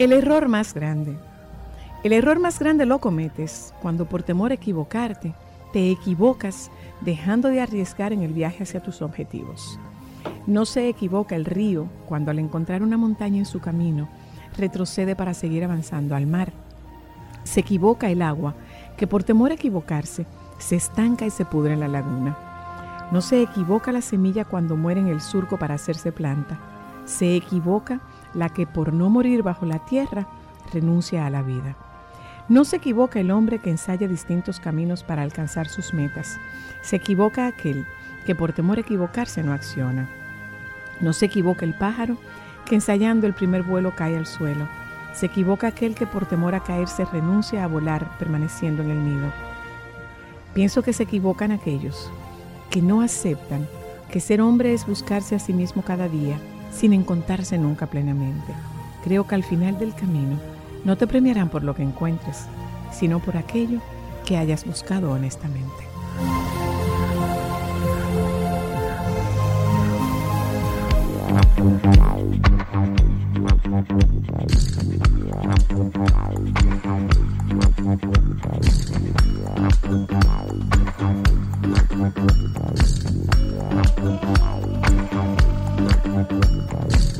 El error más grande. El error más grande lo cometes cuando por temor a equivocarte, te equivocas dejando de arriesgar en el viaje hacia tus objetivos. No se equivoca el río cuando al encontrar una montaña en su camino, retrocede para seguir avanzando al mar. Se equivoca el agua que por temor a equivocarse, se estanca y se pudre en la laguna. No se equivoca la semilla cuando muere en el surco para hacerse planta. Se equivoca la que por no morir bajo la tierra renuncia a la vida. No se equivoca el hombre que ensaya distintos caminos para alcanzar sus metas. Se equivoca aquel que por temor a equivocarse no acciona. No se equivoca el pájaro que ensayando el primer vuelo cae al suelo. Se equivoca aquel que por temor a caerse renuncia a volar permaneciendo en el nido. Pienso que se equivocan aquellos que no aceptan que ser hombre es buscarse a sí mismo cada día sin encontrarse nunca plenamente. Creo que al final del camino no te premiarán por lo que encuentres, sino por aquello que hayas buscado honestamente. なくなるんだ。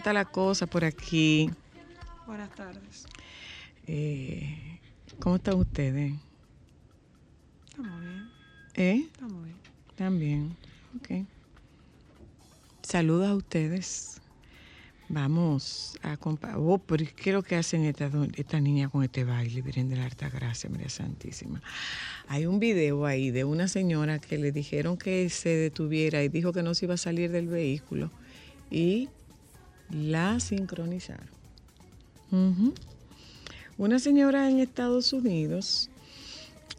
Está la cosa por aquí? Buenas tardes. Eh, ¿Cómo están ustedes? Estamos bien. ¿Eh? Estamos bien. También. Ok. Saludos a ustedes. Vamos a compa Oh, pero ¿qué es lo que hacen estas esta niñas con este baile? Virgen de la Alta Gracia, María Santísima. Hay un video ahí de una señora que le dijeron que se detuviera y dijo que no se iba a salir del vehículo y la sincronizaron. Una señora en Estados Unidos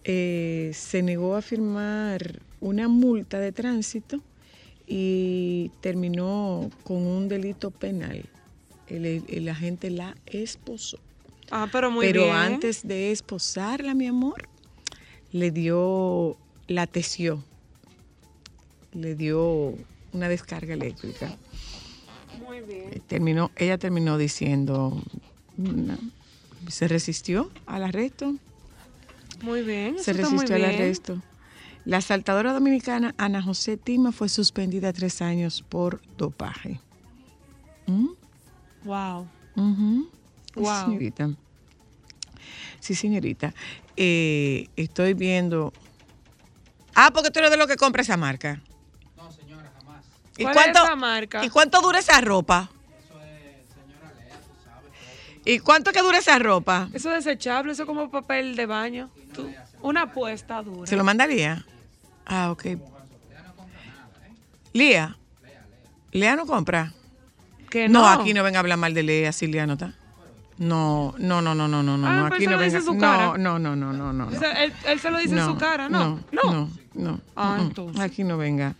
eh, se negó a firmar una multa de tránsito y terminó con un delito penal. El, el agente la esposó. Ah, pero muy Pero bien. antes de esposarla, mi amor, le dio, la tesió, le dio una descarga eléctrica. Muy bien. Eh, Terminó, ella terminó diciendo, se resistió al arresto, Muy bien. se resistió al arresto. La asaltadora dominicana Ana José Tima fue suspendida tres años por dopaje. ¿Mm? Wow. Sí, Wow. señorita. Sí, señorita. Eh, estoy viendo. Ah, porque tú eres de lo que compra esa marca. No. ¿Y ¿Cuál cuánto, es marca? ¿Y cuánto dura esa ropa? Eso es, señora Lea, tú sabes. ¿Y cuánto que dura esa ropa? Eso es desechable, eso es como papel de baño. Tú- una apuesta dura. ¿Se lo mandaría? Ah, ok. Lía. Lea no compra. Que No, no, aquí no venga a hablar mal de Lea si Lea no está. No, no, no, no, no, no, no. Ah, no, aquí no venga. en su no, cara. no, no, no, no, no, no. O sea, él, él se lo dice en su cara, ¿no? No, no, no. Ah, Mm, mm. entonces. Aquí no venga.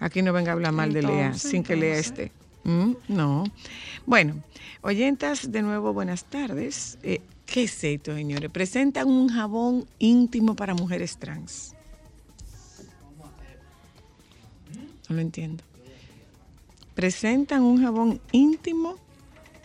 Aquí no venga a hablar mal de Lea Entonces, sin que Lea esté. Mm, no. Bueno, oyentas, de nuevo, buenas tardes. Eh, ¿Qué es esto, señores? Presentan un jabón íntimo para mujeres trans. No lo entiendo. Presentan un jabón íntimo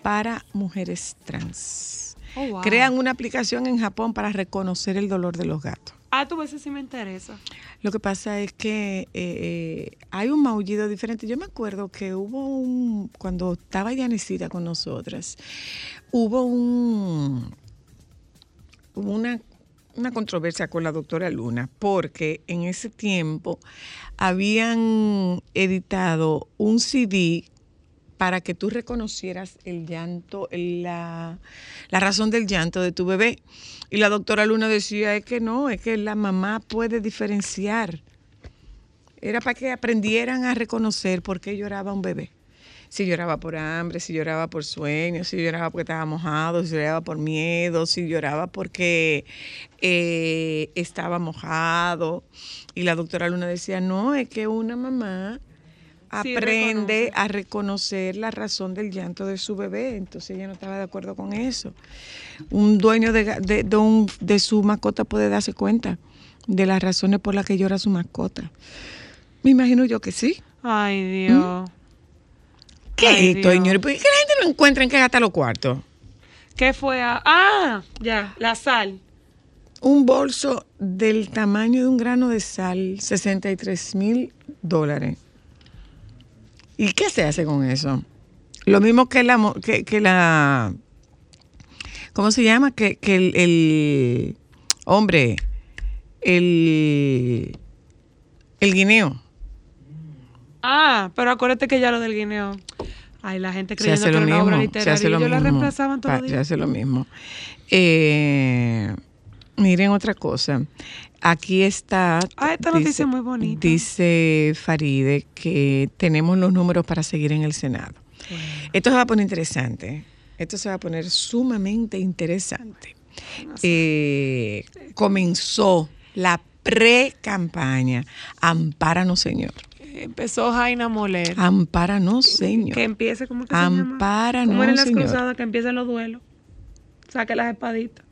para mujeres trans. Oh, wow. Crean una aplicación en Japón para reconocer el dolor de los gatos. Ah, tú ves, sí me interesa. Lo que pasa es que eh, eh, hay un maullido diferente. Yo me acuerdo que hubo un, cuando estaba Yanecita con nosotras, hubo un, una, una controversia con la doctora Luna, porque en ese tiempo habían editado un CD para que tú reconocieras el llanto, la, razón del llanto de tu bebé. Y la doctora Luna decía, es que no, es que la mamá puede diferenciar. Era para que aprendieran a reconocer por qué lloraba un bebé. Si lloraba por hambre, si lloraba por sueño, si lloraba porque estaba mojado, si lloraba por miedo, si lloraba porque eh, estaba mojado. Y la doctora Luna decía, no, es que una mamá aprende a reconocer la razón del llanto de su bebé. Entonces ella no estaba de acuerdo con eso. Un dueño de, de- de un- de su mascota puede darse cuenta de las razones por las que llora su mascota. Me imagino yo que sí. Ay, Dios. ¿Qué Ay, es esto, Dios. señores? ¿Por qué la gente no encuentra en qué gasta los cuartos? ¿Qué fue? a- Ah, ya, la sal. Un bolso del tamaño de un grano de sal, 63 mil dólares. ¿Y qué se hace con eso? Lo mismo que la, que, que la ¿cómo se llama? Que, que el, el- hombre, el, el guineo. Ah, pero acuérdate que ya lo del guineo. Ay, la gente creyendo que era una obra mismo. Se hace y lo ellos la mismo. reemplazaban los Se días. hace lo mismo. Eh, miren otra cosa. Aquí está. Ah, esta noticia es muy bonita. Dice Faride que tenemos los números para seguir en el Senado. Esto se va a poner interesante. Esto se va a poner sumamente interesante. Eh, comenzó la pre-campaña. Ampáranos, Señor. Empezó Jaina Moler. Ampáranos, Señor. Que empiece, ¿cómo que se llama? Ampáranos, Como eran las Señor. cruzadas, que empiecen los duelos. Saque las espaditas.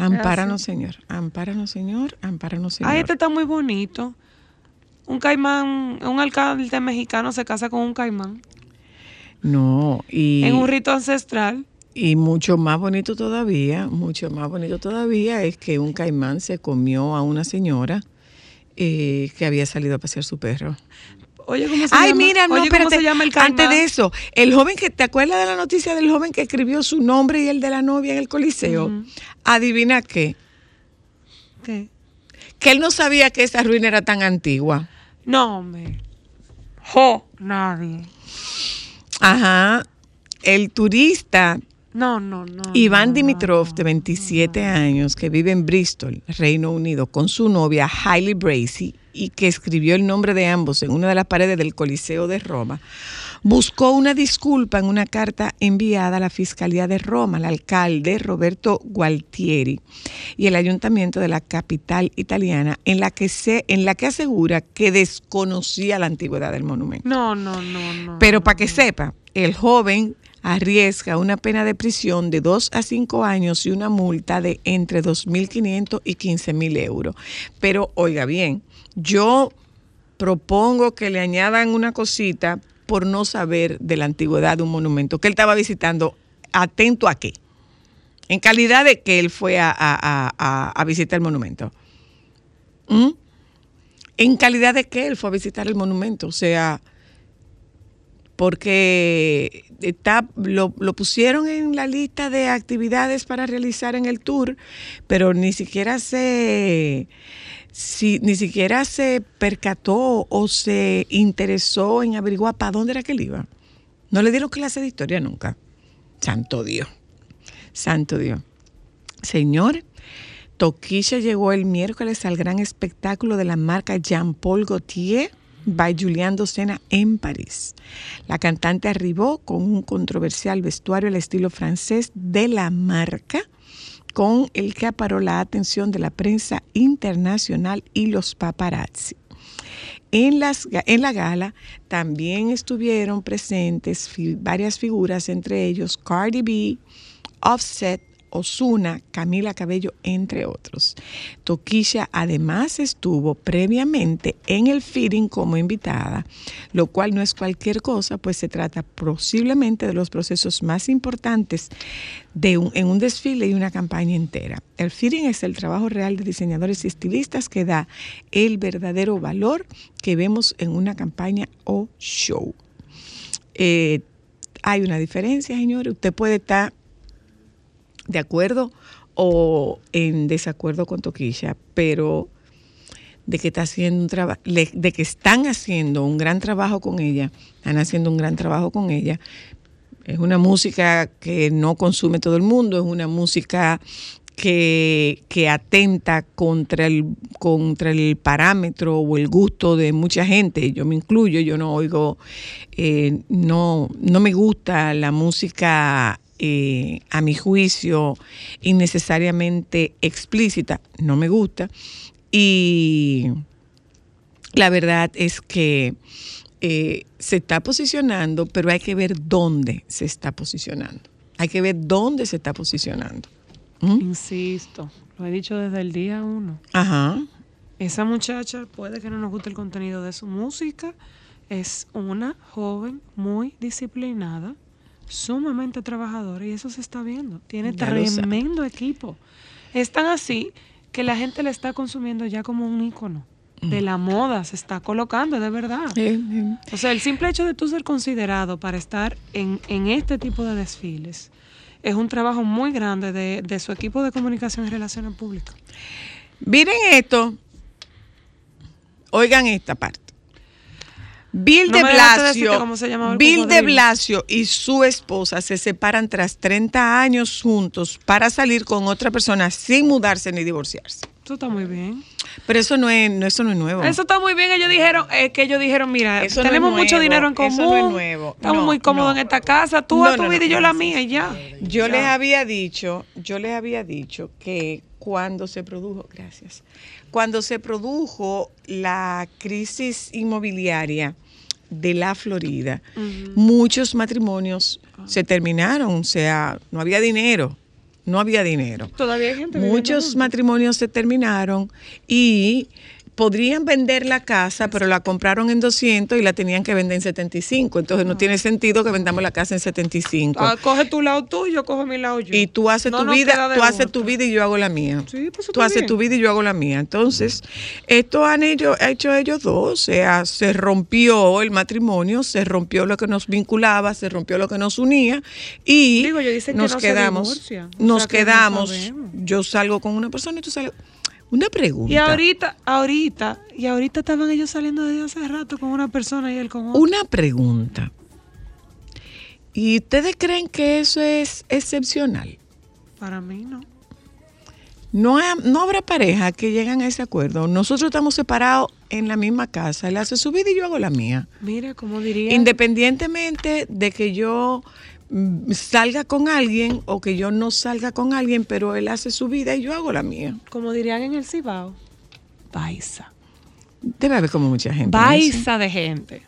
Ampáranos, Señor. Ampáranos, Señor. Ampáranos, Señor. Ay, este está muy bonito. Un caimán, un alcalde mexicano se casa con un caimán No, y, en un rito ancestral. y mucho más bonito todavía, mucho más bonito todavía es que un caimán se comió a una señora eh, que había salido a pasear su perro. Oye, ¿cómo se Ay, llama? mira, no, Oye, ¿cómo se llama el Antes de eso, el joven que, ¿te acuerdas de la noticia del joven que escribió su nombre y el de la novia en el coliseo? Adivina qué. ¿Qué? Que él no sabía que esa ruina era tan antigua. No, hombre. Jo. Nadie. Ajá. El turista No, no, no. Iván no, Dimitrov, no, de 27 años, que vive en Bristol, Reino Unido, con su novia Hailey Bracy y que escribió el nombre de ambos en una de las paredes del Coliseo de Roma, buscó una disculpa en una carta enviada a la Fiscalía de Roma, al alcalde Roberto Gualtieri y el ayuntamiento de la capital italiana, en la que, se, en la que asegura que desconocía la antigüedad del monumento. No, no, no, no. Pero para que sepa, el joven arriesga una pena de prisión de 2 a 5 años y una multa de entre 2.500 y 15.000 euros. Pero oiga bien, yo propongo que le añadan una cosita por no saber de la antigüedad de un monumento que él estaba visitando. ¿Atento a qué? En calidad de que él fue a, a- a- visitar el monumento. ¿Mm? En calidad de que él fue a visitar el monumento. O sea, porque está, lo, lo pusieron en la lista de actividades para realizar en el tour, pero ni siquiera se, si, ni siquiera se percató o se interesó en averiguar para dónde era que él iba. No le dieron clase de historia nunca. Santo Dios. Santo Dios. Señor, Toquilla llegó el miércoles al gran espectáculo de la marca Jean Paul Gaultier by Julián Docena en París. La cantante arribó con un controversial vestuario al estilo francés de la marca, con el que aparó la atención de la prensa internacional y los paparazzi. En, las, en la gala también estuvieron presentes varias figuras, entre ellos Cardi B, Offset, Osuna, Camila Cabello, entre otros. Toquilla además estuvo previamente en el feeding como invitada, lo cual no es cualquier cosa, pues se trata posiblemente de los procesos más importantes de un- en un desfile y una campaña entera. El feeding es el trabajo real de diseñadores y estilistas que da el verdadero valor que vemos en una campaña o show. Eh, hay una diferencia, señores. Usted puede estar de acuerdo o en desacuerdo con Toquilla, pero de que está haciendo un trabajo, de que están haciendo un gran trabajo con ella, están haciendo un gran trabajo con ella. Es una música que no consume todo el mundo, es una música que, que atenta contra el, contra el parámetro o el gusto de mucha gente. Yo me incluyo, yo no oigo, eh, no, no me gusta la música eh, a mi juicio, innecesariamente explícita, no me gusta. Y la verdad es que eh, se está posicionando, pero hay que ver dónde se está posicionando. Hay que ver dónde se está posicionando. ¿Mm? Insisto, lo he dicho desde el día uno. Ajá. Esa muchacha puede que no nos guste el contenido de su música. Es una joven muy disciplinada, sumamente trabajadora y eso se está viendo. Tiene Ya tremendo equipo. Es tan así que la gente la está consumiendo ya como un ícono de la moda, se está colocando, de verdad. O sea, el simple hecho de tú ser considerado para estar en, en este tipo de desfiles es un trabajo muy grande de, de su equipo de comunicación y relaciones públicas. Miren esto. Oigan esta parte. Bill No de Blasio, Bill de. Blasio y su esposa se separan tras 30 años juntos para salir con otra persona sin mudarse ni divorciarse. Eso está muy bien. Pero eso no es, no, eso no es nuevo. Eso está muy bien. Ellos dijeron, es que ellos dijeron, mira, Eso no es tenemos mucho dinero en común. eso no es nuevo. Estamos muy cómodos en esta casa. Tú a tu vida y yo la mía y ya. Yo Ya. les había dicho, yo les había dicho que cuando se produjo, gracias, cuando se produjo la crisis inmobiliaria de la Florida, muchos matrimonios se terminaron, o sea, no había dinero, no había dinero. Todavía hay gente Muchos matrimonios se terminaron y podrían vender la casa, pero la compraron en 200 y la tenían que vender en 75. Entonces no tiene sentido que vendamos la casa en 75. Ah, coge tu lado tú, yo cojo mi lado yo. Y tú haces No tu vida, tú haces tu vida y yo hago la mía. Sí, pues tú haces bien. tu vida y yo hago la mía. Entonces, esto han hecho, hecho ellos dos. O sea, se rompió el matrimonio, se rompió lo que nos vinculaba, se rompió lo que nos unía y Digo, ellos dicen que nos se quedamos. O Nos sea, que no quedamos. yo salgo con una persona y tú sales. Una pregunta. Y ahorita, ahorita, y ahorita estaban ellos saliendo desde hace rato con una persona y él con otra. Una pregunta. ¿Y ustedes creen que eso es excepcional? Para mí no. No, ha- no habrá pareja que llegan a ese acuerdo. Nosotros estamos separados en la misma casa. Él hace su vida y yo hago la mía. Mira, como diría. Independientemente de que yo salga con alguien o que yo no salga con alguien, pero él hace su vida y yo hago la mía. como dirían en el Cibao, baisa. Debe haber como mucha gente. Baisa de gente.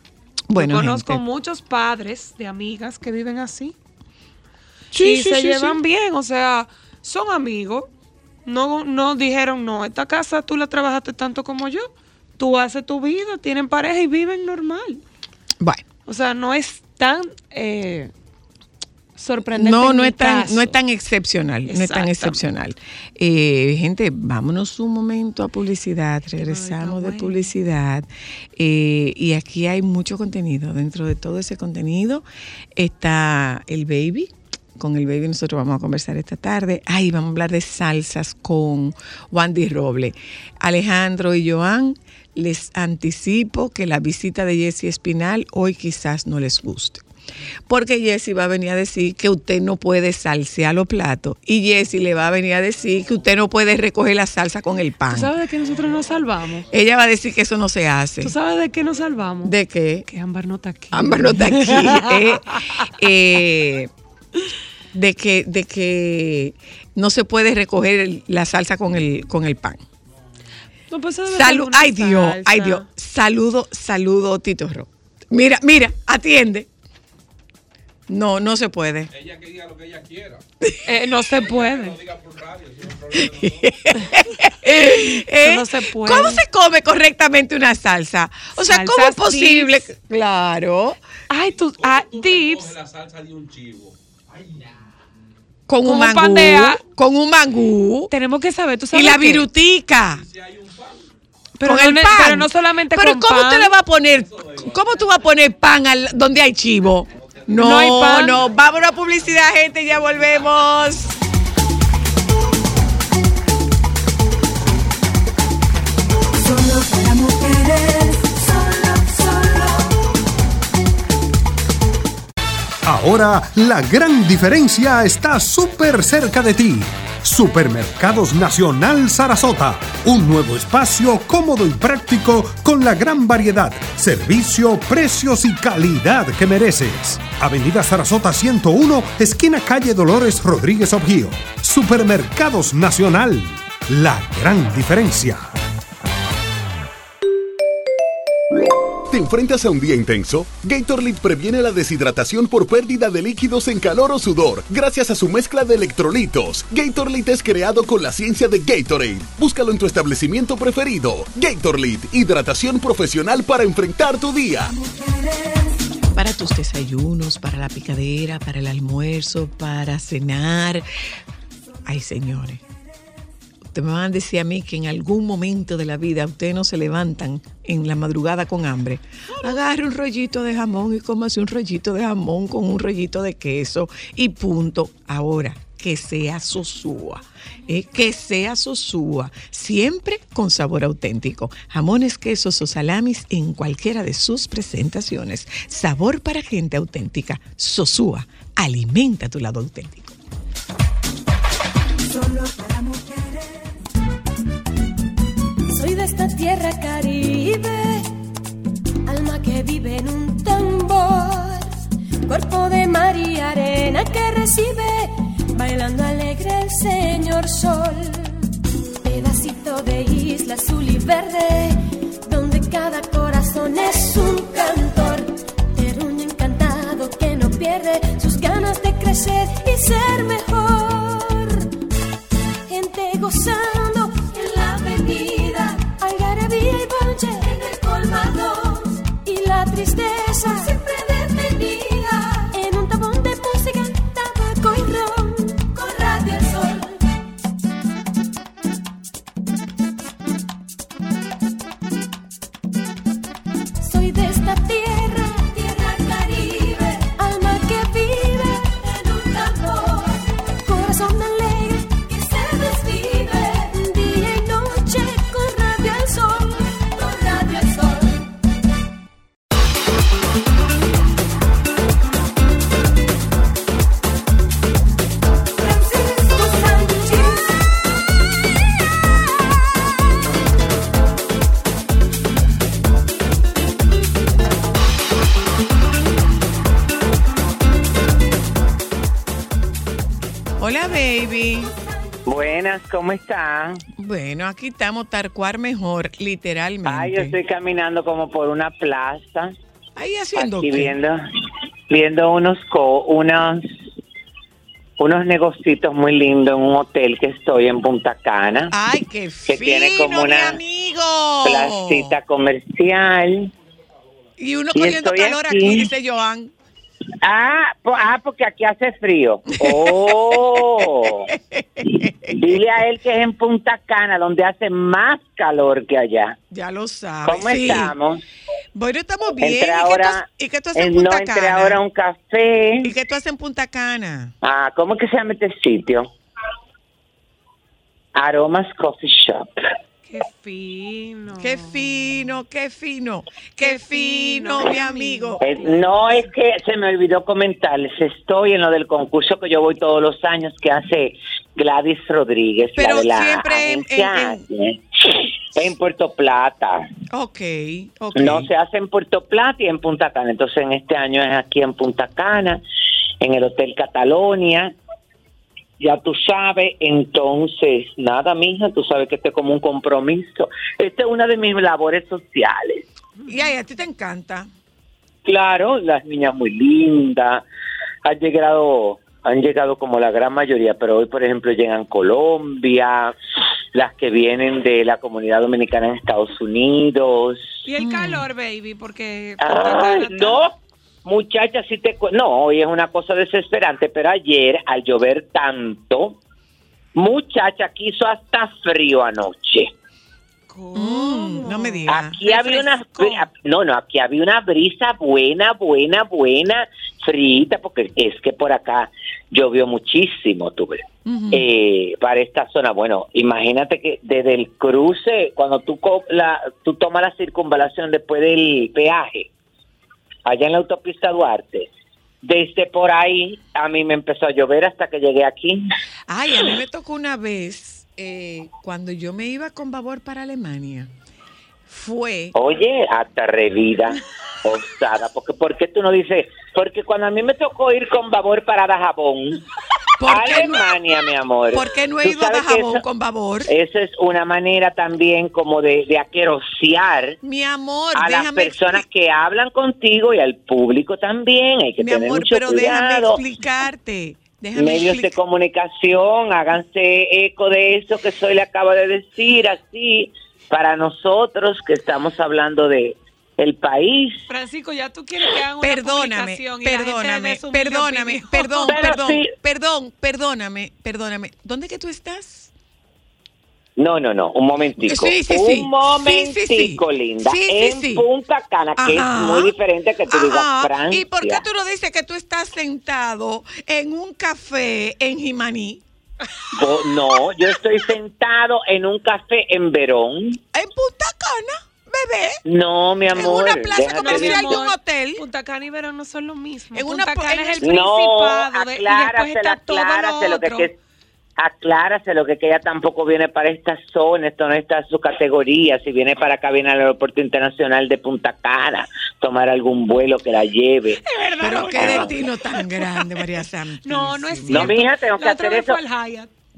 Bueno, Yo conozco gente. muchos padres de amigas que viven así. Sí, y sí, se sí, llevan bien, o sea, son amigos. No, no dijeron, no, esta casa tú la trabajaste tanto como yo. Tú haces tu vida, tienen pareja y viven normal. Bueno. O sea, no es tan eh, sorprendente. No, no es, tan, no es tan excepcional, no es tan excepcional. Eh, gente, vámonos un momento a publicidad, regresamos de publicidad eh, y aquí hay mucho contenido. Dentro de todo ese contenido está el baby. Con el baby nosotros vamos a conversar esta tarde. Ay, vamos a hablar de salsas con Wandy Roble. Alejandro y Joan, les anticipo que la visita de Jessie Espinal hoy quizás no les guste. Porque Jessy va a venir a decir que usted no puede salsear los platos. Y Jessy le va a venir a decir que usted no puede recoger la salsa con el pan. ¿Tú sabes de qué nosotros nos salvamos? Ella va a decir que eso no se hace. ¿Tú sabes de qué nos salvamos? ¿De qué? que Ámbar no está aquí. Ámbar no está aquí. eh. Eh, de, que, de que no se puede recoger la salsa con el, con el pan. No, pues Salud, ay Dios, ay Dios. Saludo, saludo, Tito Ro. Mira, mira, atiende. No, no se puede. Ella que diga lo que ella quiera. Eh, no se puede. Lo diga por radio, si no hay problema de nosotros. ¿Eh? no se puede. ¿Cómo se come correctamente una salsa? O sea, ¿cómo es posible? dips. Claro. Ay, tú, ah, Tú te dips. coges la salsa de un chivo. Con, Con un mangú. pan de a- Con un mangú. Tenemos que saber, tú Y sabes la qué? virutica. Si hay un pan, Pero con no el pan. pero no solamente Pero con ¿cómo pan. tú le vas a poner? ¿Cómo tú vas a poner pan al, donde hay chivo? No, No hay pan. no. Vamos a publicidad, gente. Ya volvemos. Solo para mujeres, solo, solo. Ahora la gran diferencia está súper cerca de ti. Supermercados Nacional Sarasota. Un nuevo espacio cómodo y práctico con la gran variedad, servicio, precios y calidad que mereces. Avenida Sarasota 101, esquina calle Dolores Rodríguez Objío. Supermercados Nacional. La gran diferencia. ¿Te enfrentas a un día intenso? Gatorade previene la deshidratación por pérdida de líquidos en calor o sudor gracias a su mezcla de electrolitos. Gatorade es creado con la ciencia de Gatorade. Búscalo en tu establecimiento preferido. Gatorade, hidratación profesional para enfrentar tu día. Para tus desayunos, para la picadera, para el almuerzo, para cenar. Ay, señores. Ustedes me van a decir a mí que en algún momento de la vida ustedes no se levantan en la madrugada con hambre. Agarre un rollito de jamón y cómase un rollito de jamón con un rollito de queso y punto. Ahora, que sea sosúa. eh, que sea sosúa, siempre con sabor auténtico. Jamones, quesos o salamis en cualquiera de sus presentaciones. Sabor para gente auténtica. Sosúa, alimenta tu lado auténtico. Solo para. Tierra caribe, alma que vive en un tambor, cuerpo de mar y arena que recibe, bailando alegre el señor sol. Pedacito de isla azul y verde, donde cada corazón es un cantor, terruño encantado que no pierde sus ganas de crecer y ser mejor ¿cómo están? Bueno, aquí estamos tarcuar mejor, literalmente. Ay, yo estoy caminando como por una plaza. Ahí haciendo Aquí qué? viendo, viendo unos co, unos, unos negocios muy lindos en un hotel que estoy en Punta Cana. Ay, qué que tiene fino, como una amigo. placita comercial. Y uno Y cogiendo calor aquí. aquí, dice Joan. Ah, po- ah, porque aquí hace frío. Oh. Dile a él que es en Punta Cana, donde hace más calor que allá. Ya lo sabes. ¿Cómo sí. estamos? Bueno, estamos bien. ¿Y, ahora, qué tú, y qué tú haces en Punta no, Cana? ahora a un café. ¿Y qué tú haces en Punta Cana? Ah, ¿cómo que se llama este sitio? Aromas Coffee Shop. Qué fino. Qué fino, qué fino, qué fino, mi amigo. Eh, no, es que se me olvidó comentarles, estoy en lo del concurso que yo voy todos los años que hace Gladys Rodríguez, Pero la de la siempre en- ¿eh? en Puerto Plata. Ok, ok. No se hace en Puerto Plata y en Punta Cana. Entonces, en este año es aquí en Punta Cana, en el Hotel Catalonia. Ya tú sabes, entonces, nada, mija, tú sabes que este es como un compromiso. Esta es una de mis labores sociales. Y a ti te encanta. Claro, las niñas muy lindas. Han llegado, han llegado como la gran mayoría, pero hoy, por ejemplo, llegan Colombia, las que vienen de la comunidad dominicana en Estados Unidos. Y el calor, baby, porque... Ay, no, muchacha, si te... No, hoy es una cosa desesperante, pero ayer, al llover tanto, muchacha, aquí hizo hasta frío anoche. Mm, no me digas. Aquí había una... No, no, aquí había una brisa buena, buena, buena, frita, porque es que por acá llovió muchísimo, tuve. eh, para esta zona. Bueno, imagínate que desde el cruce, cuando tú, co- la, tú tomas la circunvalación después del peaje, allá en la autopista Duarte, desde por ahí a mí me empezó a llover hasta que llegué aquí. Ay, a mí me tocó una vez eh, cuando yo me iba con Babor para Alemania. Fue. Oye, hasta revida, osada, porque ¿por qué tú no dices? Porque cuando a mí me tocó ir con Babor para Dajabón, a qué no- Alemania, mi amor. ¿Por qué no he ido a Dajabón eso- con Babor? Esa es una manera también como de, de aquerosear Mi amor, a las personas que hablan contigo y al público también. Hay que Mi tener amor, mucho pero déjame cuidado. explicarte. Déjame Medios de comunicación, háganse eco de eso que Soy le acaba de decir, así, para nosotros que estamos hablando de el país. Francisco, ya tú quieres que hagan una Perdóname, publicación y la gente perdóname, humilde perdóname, perdón, Pero perdón, sí. perdón, perdóname, perdóname. ¿Dónde que tú estás? No, no, no, un momentico. Sí, sí, un sí. momentico, Sí, sí, sí. linda. Sí, sí, en sí. Punta Cana, que Ajá. es muy diferente que tú digas Ajá. Francia. ¿Y por qué tú no dices que tú estás sentado en un café en Jimaní? No, yo estoy sentado en un café en Verón. En Punta Cana, bebé. No, mi En amor. una plaza comercial de- de un hotel. Punta Cana y Verón no son lo mismo. En una Punta po- Cana en es el No, principado de, y después acláraselo, está todo lo que, otro. que acláraselo que, que ella tampoco viene para esta zona, esto no está en su categoría, si viene para acá viene al aeropuerto internacional de Punta Cana, tomar algún vuelo que la lleve. Pero qué destino tan grande, María Santísima. No, no es No, cierto. mija, tengo que La otra hacer eso.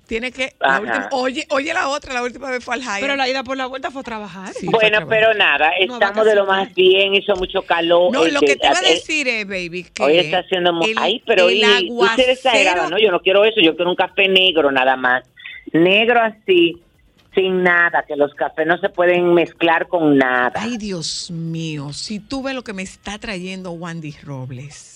Tiene que. la Ajá. última- oye, oye la otra, la última vez fue al Hyatt. Pero la ida por la vuelta fue a trabajar. Sí, fue Bueno, pero nada, No, estamos de lo más bien, hizo mucho calor. No, lo este, que te iba a eh, decir es, baby, que Hoy está haciendo... el- Ay, pero el hoy exagerada, aguacero- ¿no? Yo no quiero eso, yo quiero un café negro nada más. Negro así, sin nada, que los cafés no se pueden mezclar con nada. Ay, Dios mío, si tú ves lo que me está trayendo Wandy Robles.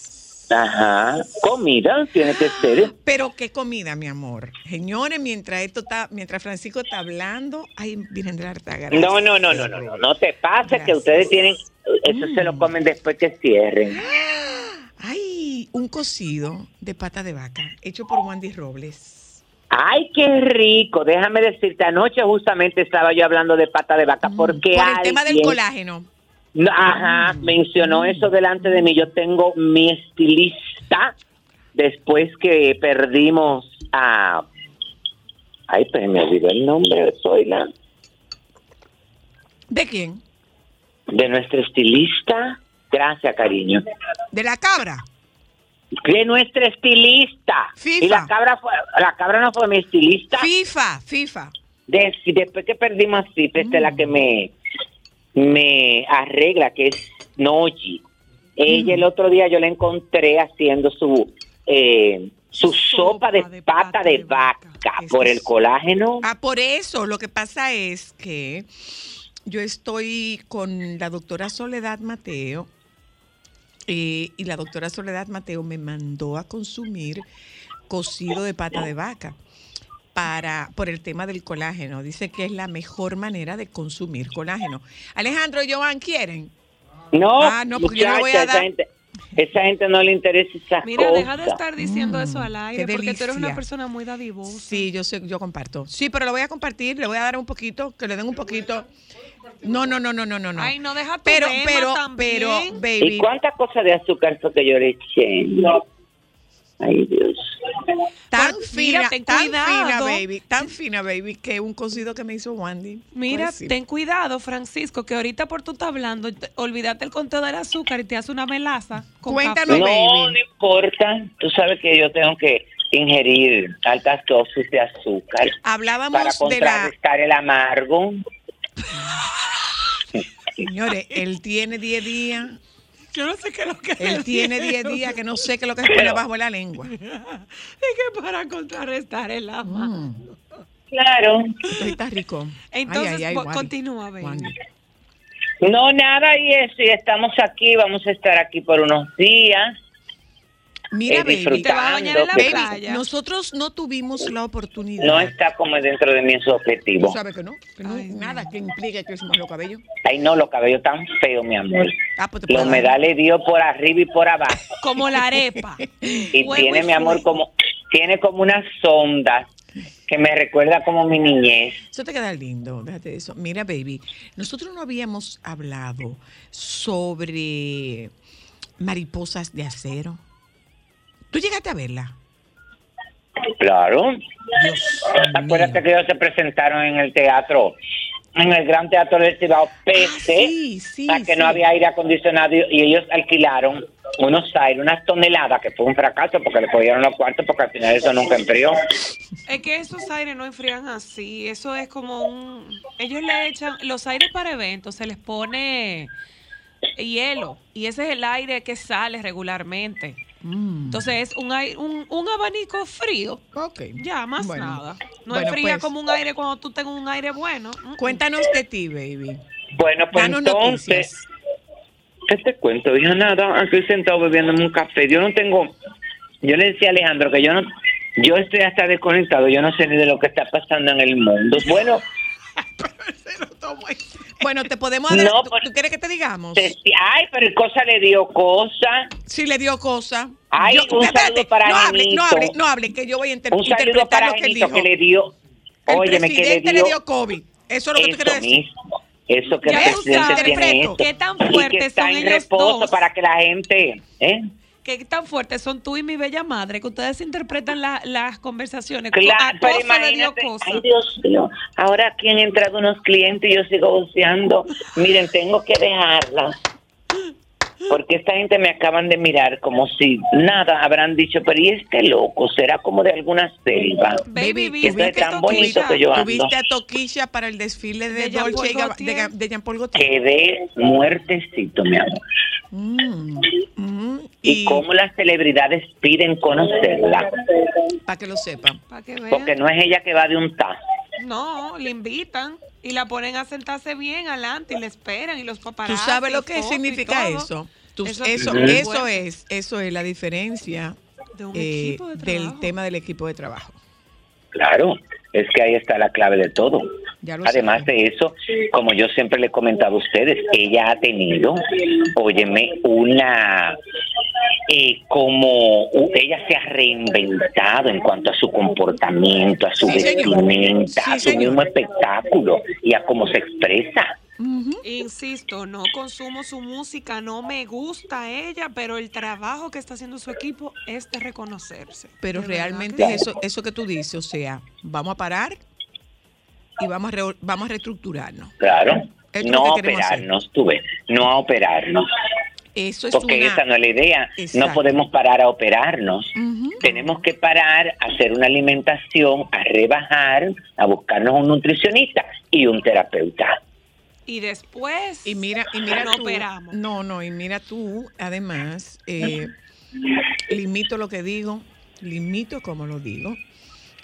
Ajá, comida, tiene que ser. Pero qué comida, mi amor. Señores, mientras esto está, mientras Francisco está hablando, ay, vienen de la Artaga. No, no, no, no, no, no, no te pases que ustedes tienen, eso se Mm. lo comen después que cierren. Ay, un cocido de pata de vaca, hecho por Wandy Robles. Ay, qué rico. Déjame decirte, anoche justamente estaba yo hablando de pata de vaca porque Mm, Por el tema del colágeno. Ajá, mencionó eso delante de mí. Yo tengo mi estilista después que perdimos a... Ay, pero me olvidó el nombre de Zoila. ¿De quién? De nuestra estilista. Gracias, cariño. ¿De la cabra? de nuestra estilista. FIFA. Y la cabra, fue, la cabra no fue mi estilista. FIFA, FIFA. De- después que perdimos a FIFA, esta es la que me, me arregla, que es Noji. Ella el otro día yo la encontré haciendo su eh, su sopa de pata de vaca por el colágeno. Ah, por eso, lo que pasa es que yo estoy con la doctora Soledad Mateo eh, y la doctora Soledad Mateo me mandó a consumir cocido de pata de vaca para por el tema del colágeno. Dice que es la mejor manera de consumir colágeno. Alejandro y Joan quieren. No, Ah, no, porque yo no voy a esa dar- gente, esa gente no le interesa esas Mira, cosas. deja de estar diciendo eso al aire, Mm, porque tú eres una delicia. persona muy dadivosa. Sí, yo sé, yo comparto. Sí, pero lo voy a compartir, le voy a dar un poquito, que le den un poquito. No, no, no, no, no, no. no. Ay, no deja tu pero, pero, también. pero, ¿Y baby. cuántas cosas de azúcar fue que yo le eché? Ay, Dios. Tan Por- fina, mira, ten tan cuidado. fina, baby, tan fina, baby, que un cocido que me hizo Wandy. Mira, Pues sí. ten cuidado, Francisco, que ahorita por tú estás hablando, te- olvídate el conteo del azúcar y te hace una melaza. Con Cuéntanos, café. No, no importa. Tú sabes que yo tengo que ingerir altas dosis de azúcar Hablábamos para de la. contrarrestar el amargo. Señores, él tiene 10 días. Yo no sé qué es lo que Él tiene 10 días que no sé qué es lo que se pone bajo la lengua. Y que para contrarrestar el ama. Mm, Claro. esto está rico. Entonces, ay, ay, continúa. No, nada y eso. Y estamos aquí. Vamos a estar aquí por unos días. Mira, eh, baby, disfrutando. Te vas a bañar en la que playa. nosotros no tuvimos la oportunidad. No está como dentro de mis objetivos. Tú sabes que no, que no Ay, nada que implique que hicimos los cabellos. Ay, no, los cabellos tan feos, mi amor. Ah, pues dar. le dio por arriba y por abajo. Como la arepa. Y Huevo tiene, y mi amor, como tiene como unas ondas que me recuerda como mi niñez. Eso te queda lindo, déjate de eso. Mira, baby, nosotros no habíamos hablado sobre mariposas de acero. ¿Tú llegaste a verla? Claro. Dios Acuérdate mío. que ellos se presentaron en el teatro, en el Gran Teatro del Cibao PC, Ah, sí, sí, a que no había aire acondicionado y y ellos alquilaron unos aires, unas toneladas, que fue un fracaso porque le cogieron los cuartos porque al final eso nunca enfrió. Es que esos aires no enfrían así. Eso es como un. Ellos le echan. Los aires para eventos se les pone hielo. Y ese es el aire que sale regularmente. Mm, Entonces es un, aire, un, un abanico frío. ok. Ya, más Bueno. nada. No Bueno, enfría pues, como un aire cuando tú tengas un aire bueno. Cuéntanos de ti, baby. Bueno, pues Danos entonces, noticias. ¿qué te cuento? Hija, nada, aquí sentado bebiéndome un café. Yo no tengo, yo le decía a Alejandro que yo no, yo estoy hasta desconectado, yo no sé ni de lo que está pasando en el mundo. Bueno, Bueno, te podemos dar. No, ¿tú, tú quieres que te digamos? te- ay, pero el cosa le dio cosa. Sí, le dio cosa. Ay, un saludo para no hable, no hable, no hable, que yo voy a inter- Un saludo interpretar para lo que él dijo. que le dio, el óyeme, que le presidente dio, le dio COVID. Eso es lo que tú eso quieres decir. mismo. Eso que Ya el presidente tiene eso. qué tan y que fuertes está son en ellos reposo dos. para que la gente, ¿eh? ¿Qué tan fuertes son tú y mi bella madre que ustedes interpretan la- las conversaciones? Claro, A pero imagínate, ay Dios mío, ahora aquí han entrado unos clientes y yo sigo buceando. Miren, tengo que dejarla. Porque esta gente me acaban de mirar como si nada habrán dicho, pero ¿y este loco? ¿Será como de alguna selva? Baby, Baby, viste Esto es que tan bonito Toquilla- que yo ando. Tuviste a Toquilla para el desfile de, De Dolce y de, Jean Paul Gaultier. Quedé muertecito, mi amor. Mm, mm, Y, y cómo las celebridades piden conocerla. para que lo sepan. Para que vean. Porque no es ella que va de un tazo. No, le invitan y la ponen a sentarse bien adelante y le esperan y los ¿Tú paparazzi. sabes lo que significa eso? Tú- Eso- eso, eso es, eso es la diferencia De un eh, equipo de del tema del equipo de trabajo. Claro, es que ahí está la clave de todo. Además de eso, como yo siempre le he comentado a ustedes, ella ha tenido, óyeme, una, eh, como ella se ha reinventado en cuanto a su comportamiento, a su Sí, vestimenta, Sí, a su señor. mismo espectáculo y a cómo se expresa. Insisto, no consumo su música, no me gusta ella, pero el trabajo que está haciendo su equipo es de reconocerse. Pero De realmente que es eso, eso que tú dices, o sea, vamos a parar y vamos a, re- vamos a reestructurarnos. Claro, es no a que queremos hacer. operarnos, tú ves, no a operarnos. Eso es porque una- esa no es la idea. Exacto. No podemos parar a operarnos. Tenemos que parar a hacer una alimentación, a rebajar, a buscarnos un nutricionista y un terapeuta. Y después Y mira, y mira no tú, operamos. No, no, y mira tú, además, eh, limito lo que digo, limito como lo digo,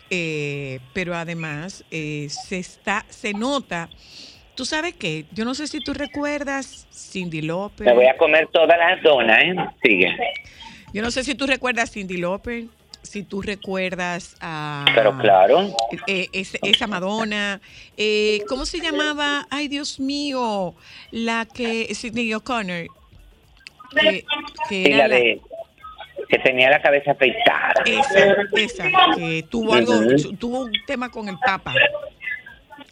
eh, pero además eh, se está, se nota. Tú sabes qué, yo no sé si tú recuerdas Cindy López. Me voy a comer todas las donas, ¿eh? Sigue. Yo no sé si tú recuerdas Cindy López, si tú recuerdas a Pero claro. eh, es- esa Madonna, eh, ¿cómo se llamaba? Ay, Dios mío, la que Sidney O'Connor, que, era la la- de que tenía la cabeza afeitada. esa, esa, que tuvo algo, tuvo un tema con el Papa,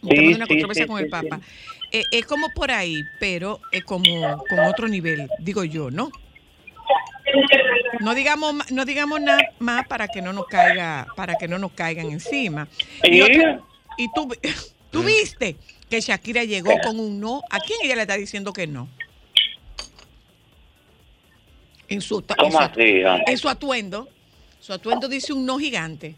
un Sí, tema de una sí, controversia sí, con el Papa. Eh, es como por ahí, pero es como con otro nivel, digo yo, ¿no? No digamos, no digamos nada más para que no nos caiga, para que no nos caigan encima. Y, ¿Y? otra- y tú, tú viste que Shakira llegó con un no. ¿A quién ella le está diciendo que no? En su, en ¿Cómo su- así? en su atuendo. Su atuendo dice un no gigante.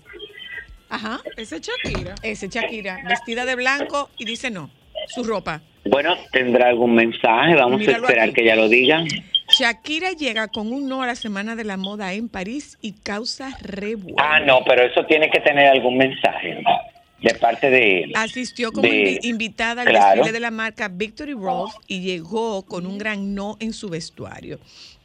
Ajá. Ese es Shakira. Ese Shakira, vestida de blanco y dice no. Su ropa. Bueno, tendrá algún mensaje. Vamos Míralo a esperar aquí. que ella lo diga. Shakira llega con un no a la Semana de la Moda en París y causa revuelo. Ah, no, pero eso tiene que tener algún mensaje de parte de. Asistió como de- invitada al Claro. desfile de la marca Victory Rolls y llegó con un gran no en su vestuario.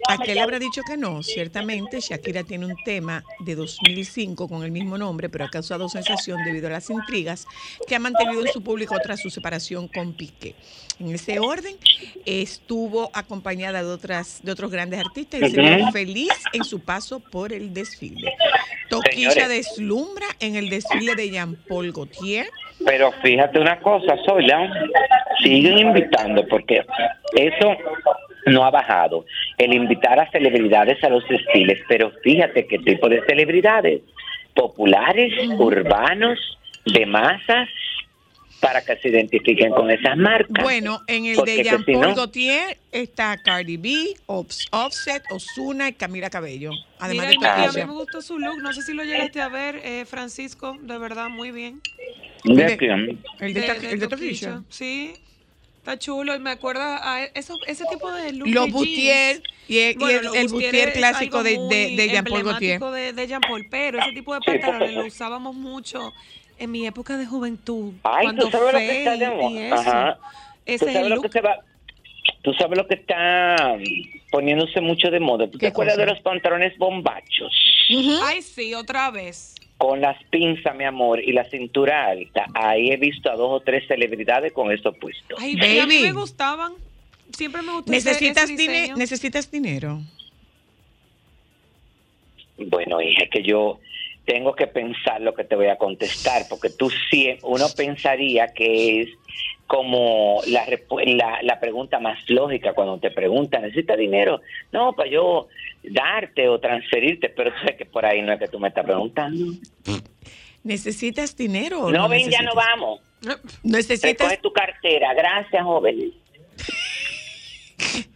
¿A qué le habrá dicho que no? Ciertamente, Shakira tiene un tema de 2005 con el mismo nombre, pero ha causado sensación debido a las intrigas que ha mantenido en su público tras su separación con Piqué. En ese orden, estuvo acompañada de, otras, de otros grandes artistas y se vio feliz en su paso por el desfile. Toquilla Señores. deslumbra en el desfile de Jean-Paul Gaultier. Pero fíjate una cosa, Sola, siguen invitando porque eso no ha bajado. El invitar a celebridades a los desfiles, pero fíjate qué tipo de celebridades, populares, urbanos, de masas, para que se identifiquen con esas marcas. Bueno, en el Porque de Jean si Paul no- Gaultier está Cardi B, Ops- Offset, Osuna y Camila Cabello. Además Mira, de y a mí me gustó su look. No sé si lo llegaste a ver, eh, Francisco. De verdad, muy bien. ¿De quién? El de, De- el. Sí. Está chulo y me acuerda a eso, ese tipo de look Los de jeans. y el, y Bueno, el, los el Boutier Boutier es clásico de, de, de Jean Paul Gaultier. de, de Jean Paul, pero ese tipo de pantalones lo usábamos mucho en mi época de juventud. Ay, cuando tú sabes lo que está de y moda. eso. Ajá. Ese ¿Tú es sabes el lo look. que se va? Tú sabes lo que está poniéndose mucho de moda. ¿Tú te ¿Qué acuerdas cosa? de los pantalones bombachos? Ay, sí, otra vez. Con las pinzas, mi amor, y la cintura alta. Ahí he visto a dos o tres celebridades con eso puesto. Ay, y a mí Baby. me gustaban. Siempre me gustó Necesitas, ese necesitas dinero. Bueno, hija, que yo tengo que pensar lo que te voy a contestar, porque tú sí, uno pensaría que es como la, la, la pregunta más lógica cuando te preguntan, ¿necesitas dinero? No, para yo darte o transferirte, pero sabes que por ahí no es que tú me estás preguntando. ¿Necesitas dinero? o No, ven, ya no vamos. ¿Necesitas, Recoge tu cartera. Gracias, joven.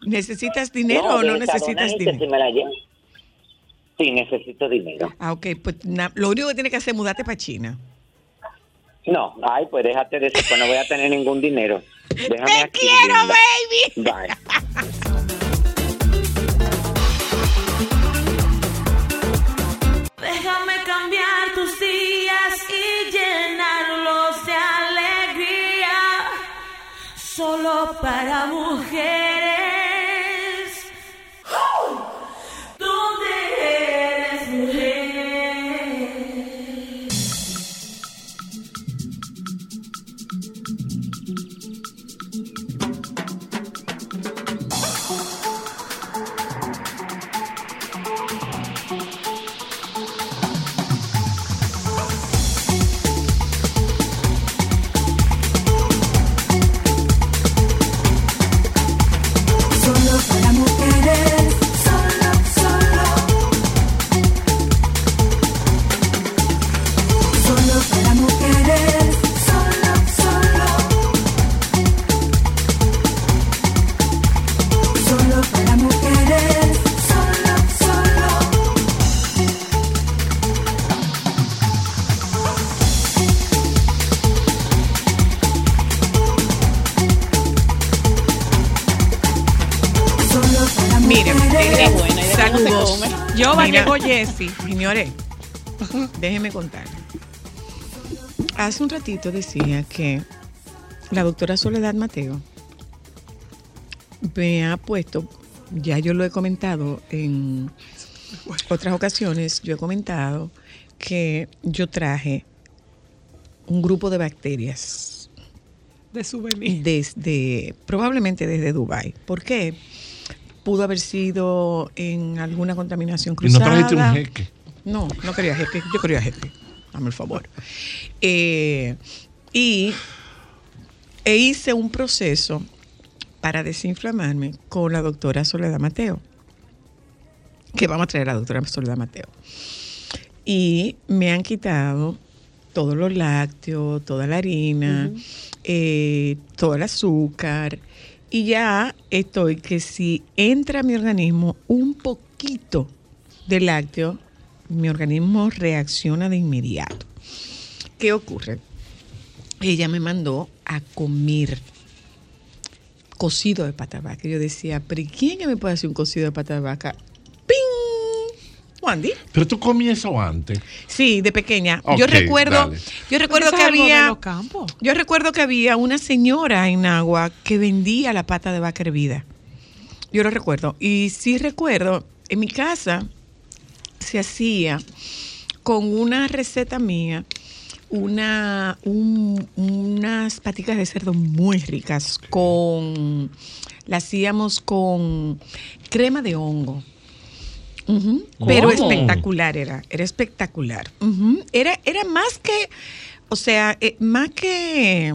¿Necesitas dinero o no necesitas dona, dinero? si me la llevo. Sí, necesito dinero. Ah, ok, pues na- lo único que tienes que hacer es mudarte para China. No, ay, pues déjate de eso, pues no voy a tener ningún dinero. Déjame ¡Te aquí, quiero, linda. baby! Bye. para mujeres. Señores, déjenme contar. Hace un ratito decía que la doctora Soledad Mateo me ha puesto, ya yo lo he comentado en otras ocasiones, yo he comentado que yo traje un grupo de bacterias De souvenir. desde, probablemente desde Dubai. ¿Por qué? Pudo haber sido en alguna contaminación Y no cruzada. trajiste un jeque. No, no quería jeque. Yo quería jeque. Dame el favor. Eh, y e hice un proceso para desinflamarme con la doctora Soledad Mateo. Que vamos a traer a la doctora Soledad Mateo. Y me han quitado todos los lácteos, toda la harina, eh, todo el azúcar. Y ya estoy que si entra a mi organismo un poquito de lácteo, mi organismo reacciona de inmediato. ¿Qué ocurre? Ella me mandó a comer cocido de pata de vaca. Yo decía, pero ¿y quién que me puede hacer un cocido de pata de vaca? ¡Ping! Wandy. Pero tú comías eso antes. Sí, de pequeña. Yo recuerdo, dale. yo recuerdo que había, los campos. yo recuerdo que había una señora en Agua que vendía la pata de vaca hervida. Yo lo recuerdo. Y sí recuerdo, en mi casa se hacía con una receta mía una, un- unas paticas de cerdo muy ricas con, la hacíamos con crema de hongo. Pero ¿Cómo? espectacular era, era espectacular. Era, era más que, o sea, eh, más que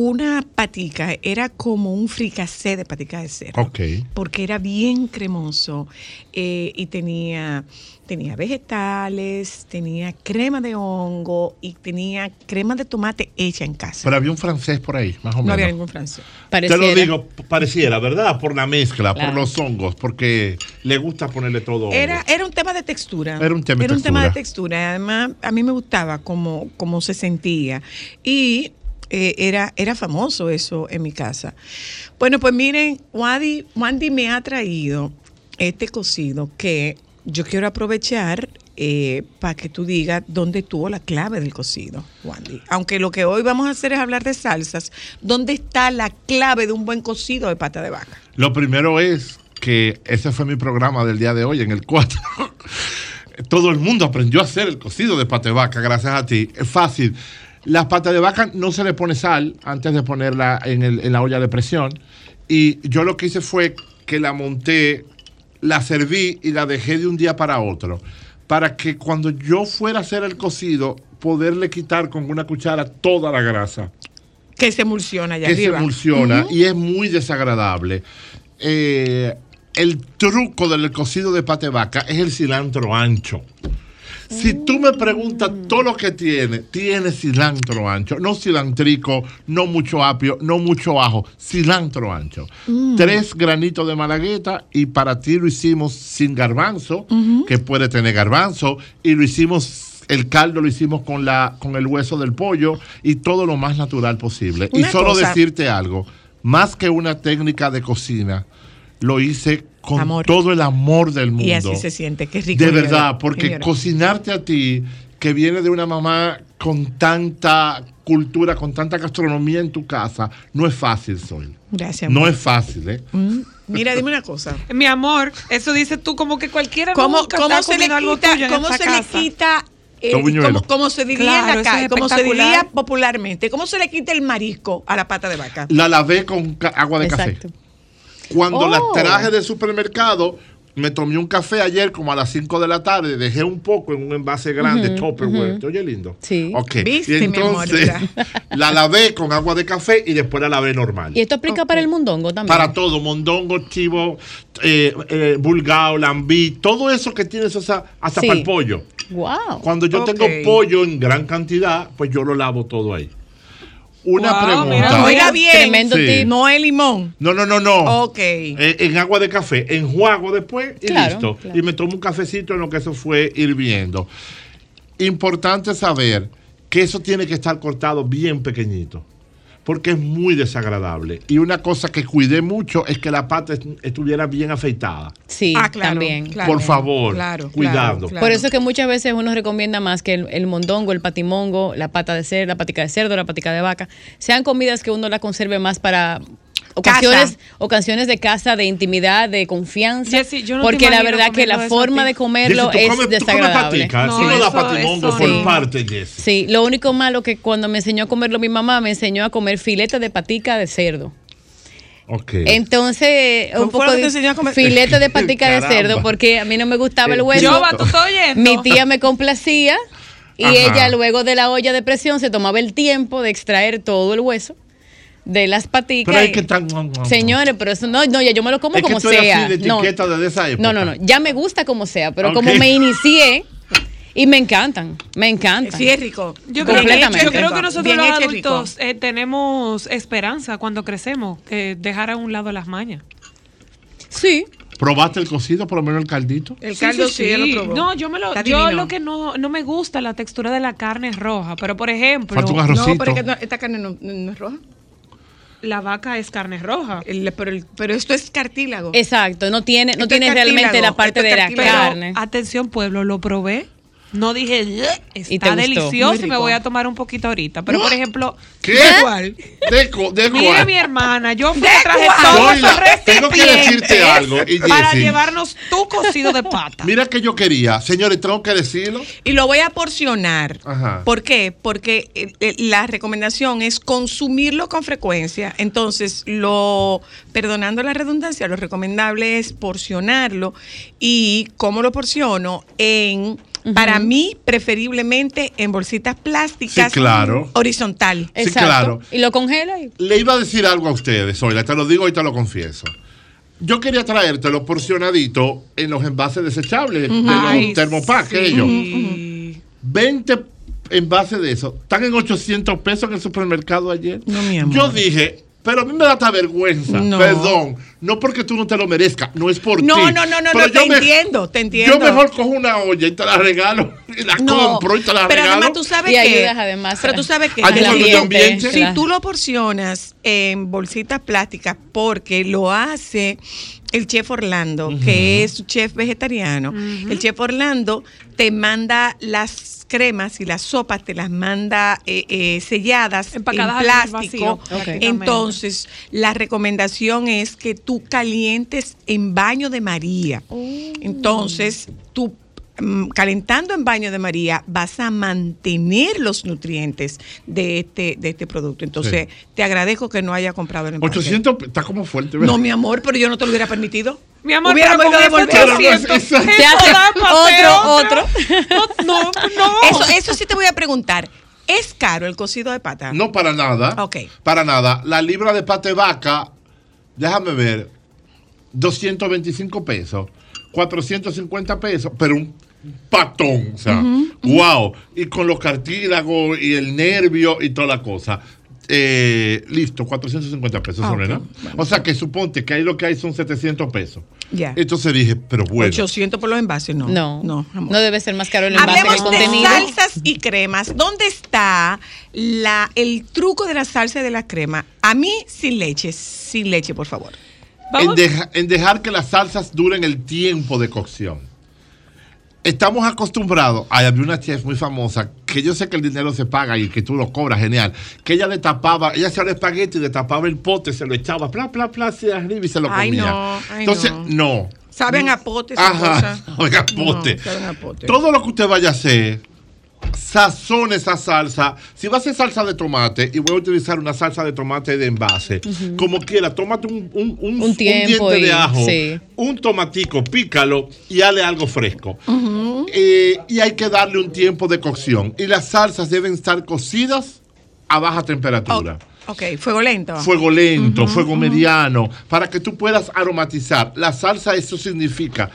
una patica, era como un fricasé de patica de cerdo Ok. porque era bien cremoso eh, y tenía, tenía vegetales, tenía crema de hongo y tenía crema de tomate hecha en casa. Pero había un francés por ahí, más o no menos. había ningún francés. Te lo digo, pareciera, ¿verdad? Por la mezcla, Claro. por los hongos, porque le gusta ponerle todo hongo. Era, era un tema de textura. Era un tema de Era un tema de textura. textura. Además, a mí me gustaba cómo, cómo se sentía. Y eh, era, era famoso eso en mi casa. Bueno, pues miren, Wandy, Wandy me ha traído este cocido que yo quiero aprovechar para que tú digas dónde tuvo la clave del cocido, Wandy. Aunque lo que hoy vamos a hacer es hablar de salsas, ¿dónde está la clave de un buen cocido de pata de vaca? Lo primero es que ese fue mi programa del día de hoy, en el 4. Todo el mundo aprendió a hacer el cocido de pata de vaca, gracias a ti. Es fácil. Las patas de vaca no se le pone sal antes de ponerla en, el- en la olla de presión. Y yo lo que hice fue que la monté, la serví y la dejé de un día para otro. Para que cuando yo fuera a hacer el cocido, poderle quitar con una cuchara toda la grasa Que se emulsiona allá que arriba. se emulsiona y es muy desagradable. Eh, el truco del cocido de pate vaca es el cilantro ancho. Si tú me preguntas todo lo que tiene, tiene cilantro ancho, no cilantrico, no mucho apio, no mucho ajo, cilantro ancho. Mm. Tres granitos de malagueta y para ti lo hicimos sin garbanzo, que puede tener garbanzo, y lo hicimos, el caldo lo hicimos con, la, con el hueso del pollo y todo lo más natural posible. Una y solo cosa- decirte algo, más que una técnica de cocina, lo hice con Amor. todo el amor del mundo. Y así se siente, qué rico. De señora. verdad, porque Señora. cocinarte a ti, que viene de una mamá con tanta cultura, con tanta gastronomía en tu casa, no es fácil, Sol. Gracias. No amor. es fácil, ¿eh? Mm. Mira, dime una cosa. Mi amor, eso dices tú como que cualquiera ¿Cómo, nunca cómo se le algo quita, tuyo en cómo esta se casa. le quita eh, Los buñuelos. como, como se diría Claro, en la es calle, como se diría popularmente, cómo se le quita el marisco a la pata de vaca. La lavé con agua de Exacto. café. Cuando Oh. la traje del supermercado, me tomé un café ayer como a las 5 de la tarde, dejé un poco en un envase grande, Ujú, Tupperware. ujú. ¿Te oye lindo? Sí. Ok. Viste, y mi amor, entonces la lavé con agua de café y después la lavé normal. Y esto aplica para el mundongo también. Para todo, mondongo, chivo, eh, eh, bulgao, lambí, todo eso que tienes, hasta Sí. para el pollo. Wow. Cuando yo tengo pollo en gran cantidad, pues yo lo lavo todo ahí. Una Wow, pregunta. Mira, bien. Tremendo Sí. No es limón. No, no, no, no. Ok. Eh, en agua de café, enjuago después y Claro, listo. claro. Y me tomo un cafecito en lo que eso fue hirviendo. Importante saber que eso tiene que estar cortado bien pequeñito. Porque es muy desagradable. Y una cosa que cuidé mucho es que la pata est- estuviera bien afeitada. Sí, Ah, claro, también. claro. Por favor, Claro, cuidando. claro, Por eso es que muchas veces uno recomienda más que el, el mondongo, el patimongo, la pata de cerdo, la patica de cerdo, la patica de vaca, sean comidas que uno la conserve más para Casa. ocasiones de casa, de intimidad, de confianza. Jessy, yo no te porque la verdad que la forma de comerlo Jessy, es comes desagradable. patica, No, tú no das eso- patimongo eso por no. parte, Jess. Sí, lo único malo que cuando me enseñó a comerlo mi mamá, me enseñó a comer filete de patica de cerdo. Ok. Entonces, ¿Cómo un poco de te enseñó a comer? filete de patica de cerdo, porque a mí no me gustaba el hueso. Yo. Mi tía me complacía y Ajá. ella luego de la olla de presión se tomaba el tiempo de extraer todo el hueso de las paticas. Pero hay y- que tan. Señores, pero eso no, no, ya yo me lo como Es que como tú eres sea. así de no, etiqueta desde esa época. no, no, no, ya me gusta como sea, pero como me inicié y me encantan, me encantan. Sí, es rico. Yo creo, que, Completamente. yo creo que nosotros Bien los adultos eh, tenemos esperanza cuando crecemos, eh, dejar a un lado las mañas. Sí. ¿Probaste el cocido, por lo menos el caldito? El caldo sí, lo probó. No, yo me lo, Está yo divino. lo que no, no me gusta la textura de la carne es roja, pero por ejemplo, Falta un arrocito. No, pero es que no- esta carne no, no es roja. La vaca es carne roja. El- pero, el- pero esto es cartílago. Exacto, no tiene, no Esto tiene realmente la parte esto de la. Pero carne. atención pueblo, lo probé. No dije, está delicioso y me voy a tomar un poquito ahorita. Pero por ejemplo, ¿Qué? ¿Cuál? ¿De, cu- de mire mi hermana, yo fui traje cuál? todos tengo que decirte algo, y para llevarnos tu cocido de pata. Mira que yo quería. Señores, tengo que decirlo. Y lo voy a porcionar. Ajá. ¿Por qué? Porque eh, eh, la recomendación es consumirlo con frecuencia. Entonces, lo, perdonando la redundancia, lo recomendable es porcionarlo. ¿Y cómo lo porciono? En, para mí, preferiblemente en bolsitas plásticas. Sí, claro. Horizontal. Sí, Exacto. claro. Y lo congela y Le iba a decir algo a ustedes, Zoila, te lo digo y te lo confieso. Yo quería traértelo porcionadito en los envases desechables, de Ay, los termopack, sí. ellos. 20 envases de eso. Están en 800 pesos en el supermercado ayer. No, mi amor. Yo dije, pero a mí me da hasta vergüenza. No. Perdón. No porque tú no te lo merezcas, no es por No, ti. no, no, no, Pero no, yo te entiendo, te entiendo. Yo mejor cojo una olla y te la regalo. Y la compro y te la pero regalo. además tú sabes Y que ayudas además pero tú sabes que Ayuda al medio ambiente. si tú lo porcionas en bolsitas plásticas porque lo hace el chef Orlando, que es chef vegetariano, el chef Orlando te manda las cremas y las sopas, te las manda eh, eh, selladas Empacadas en plástico. Entonces, la recomendación es que tú calientes en baño de María. Entonces, tú calentando en baño de María vas a mantener los nutrientes de este, de este producto. Entonces, te agradezco que no haya comprado el envase. 800 está como fuerte, ¿verdad? No, mi amor, pero yo no te lo hubiera permitido. Mi amor, Hubiéramos pero con ido a ese devolver. 300, Pero no es- Se eso hace otro, otra. No, no, no. Eso, eso sí te voy a preguntar. ¿Es caro el cocido de pata? No, para nada. Ok. Para nada. La libra de pata de vaca, déjame ver, 225 pesos, 450 pesos, pero un patón, o sea, wow. Y con los cartílagos y el nervio y toda la cosa. Eh, listo, 450 pesos, Ah, ok. Sonia, O sea que suponte que ahí lo que hay son 700 pesos. Ya. Entonces dije, pero bueno. 800 por los envases, no. no, no, amor. no debe ser más caro el envase que el Hablemos de salsas y cremas. ¿Dónde está la, el truco de la salsa y de la crema? A mí, sin leche, sin leche, por favor. en, deja- en dejar que las salsas duren el tiempo de cocción. Estamos acostumbrados, ay, había una chef muy famosa, que yo sé que el dinero se paga y que tú lo cobras, genial, que ella le tapaba, ella hacía el espagueti y le tapaba el pote, se lo echaba, pla, pla, pla, hacia arriba y se lo Ay, comía. no, ay, Entonces, no. Saben a pote Ajá, cosa. oiga, pote. No, saben a pote. Todo lo que usted vaya a hacer, sazone esa salsa. Si va a hacer salsa de tomate y voy a utilizar una salsa de tomate de envase, como quiera, tómate un, un, un- Un diente y- de ajo, sí. un tomatico, pícalo y dale algo fresco. Eh, y hay que darle un tiempo de cocción. Y las salsas deben estar cocidas a baja temperatura. Oh, ok, fuego lento. Fuego lento, fuego mediano, para que tú puedas aromatizar. La salsa, eso significa,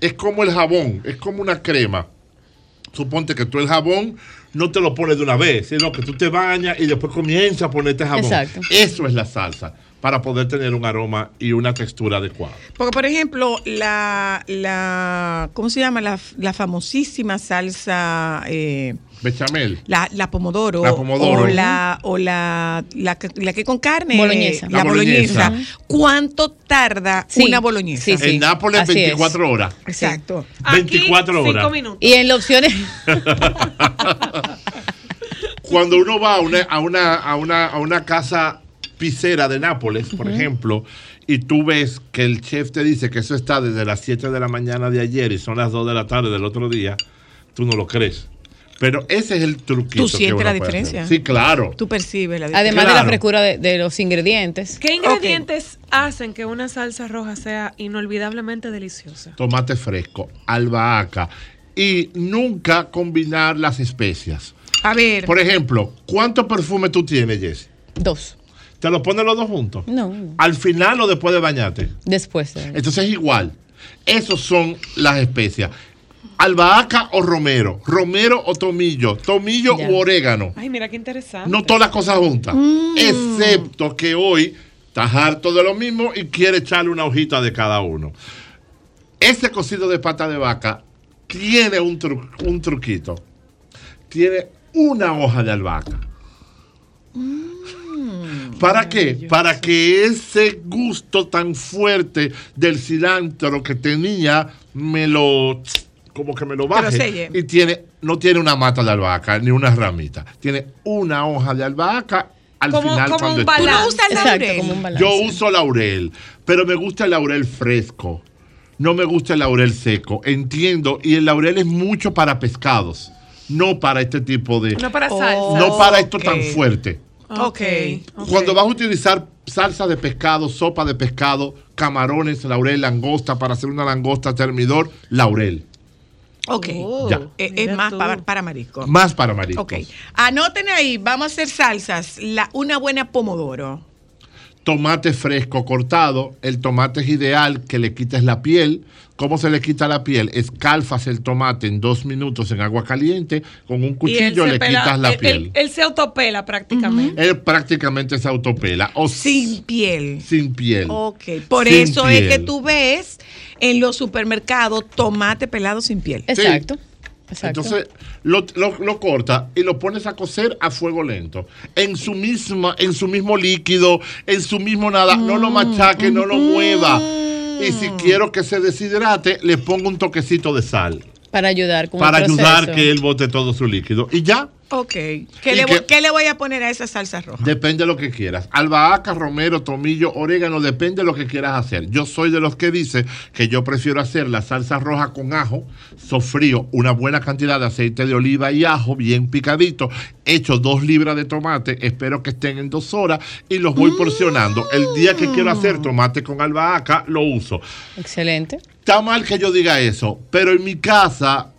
es como el jabón, es como una crema. Suponte que tú el jabón no te lo pones de una vez, sino que tú te bañas y después comienzas a ponerte jabón. Exacto. Eso es la salsa, para poder tener un aroma y una textura adecuada. Porque, por ejemplo, la, la ¿cómo se llama? La, la famosísima salsa, eh, Bechamel. la, la pomodoro. La pomodoro. O la, o la, la, que- la que con carne. Boloñesa. La, La boloñesa. boloñesa. ¿Cuánto tarda Sí. una boloñesa? Sí, sí. En Nápoles, así es. 24 horas. Exacto. 24 Aquí, horas. Minutos. Y en las opciones, Cuando uno va a una, a una, a una, a una casa pisera de Nápoles, por ejemplo, y tú ves que el chef te dice que eso está desde las 7 de la mañana de ayer y son las 2 de la tarde del otro día, tú no lo crees. Pero ese es el truquito. ¿Tú sientes la diferencia? hacer. Sí, claro. Tú percibes la diferencia. además de la frescura de, de los ingredientes. ¿Qué ingredientes hacen que una salsa roja sea inolvidablemente deliciosa? Tomate fresco, albahaca y nunca combinar las especias. A ver. Por ejemplo, ¿cuánto perfume tú tienes, Jess? Dos. ¿Te lo pones los dos juntos? No, no. ¿Al final o después de bañarte? Después. de- Entonces es igual. Esos son las especias. Albahaca o romero, romero o tomillo, tomillo Ya. u orégano. Ay, mira qué interesante. No todas las cosas juntas. Excepto que hoy estás harto de lo mismo y quiere echarle una hojita de cada uno. Ese cocido de pata de vaca tiene un, tru- un truquito. Tiene una hoja de albahaca. ¿Para qué? Para que ese gusto tan fuerte del cilantro que tenía me lo como que me lo baje y tiene no tiene una mata de albahaca ni una ramita, tiene una hoja de albahaca al Como- final como cuando un como un balance. yo uso laurel, pero me gusta el laurel fresco. No me gusta el laurel seco. Entiendo. Y el laurel es mucho para pescados. No para este tipo de. No para Oh. salsa. no para esto tan fuerte. Ok. Cuando vas a utilizar salsa de pescado, sopa de pescado, camarones, laurel, langosta, para hacer una langosta termidor, laurel. Ok. Ya. Eh, es más para, para marisco. Más para mariscos. Ok. Anoten ahí, vamos a hacer salsas. La, una buena pomodoro. Tomate fresco cortado. El tomate es ideal que le quites la piel. ¿Cómo se le quita la piel? Escalfas el tomate en dos minutos en agua caliente. Con un cuchillo le pela- quitas la él- piel. Él, él se autopela prácticamente. Él prácticamente se autopela. O Sin piel. sin piel. Ok. Por Sin eso es que tú ves en los supermercados tomate pelado sin piel. Exacto. Exacto. Entonces lo, lo- lo corta y lo pones a cocer a fuego lento. En su misma, en su mismo líquido, en su mismo nada. No Mm. lo machaque, no lo mueva. Y si quiero que se deshidrate, le pongo un toquecito de sal. para ayudar con Para el ayudar que él bote todo su líquido. Y ya, Ok. ¿Qué le, que- voy, qué le voy a poner a esa salsa roja? Depende de lo que quieras. Albahaca, romero, tomillo, orégano, depende de lo que quieras hacer. Yo soy de los que dice que yo prefiero hacer la salsa roja con ajo, sofrío una buena cantidad de aceite de oliva y ajo bien picadito, echo dos libras de tomate, espero que estén en dos horas y los voy porcionando. El día que quiero hacer tomate con albahaca, lo uso. Excelente. Está mal que yo diga eso, pero en mi casa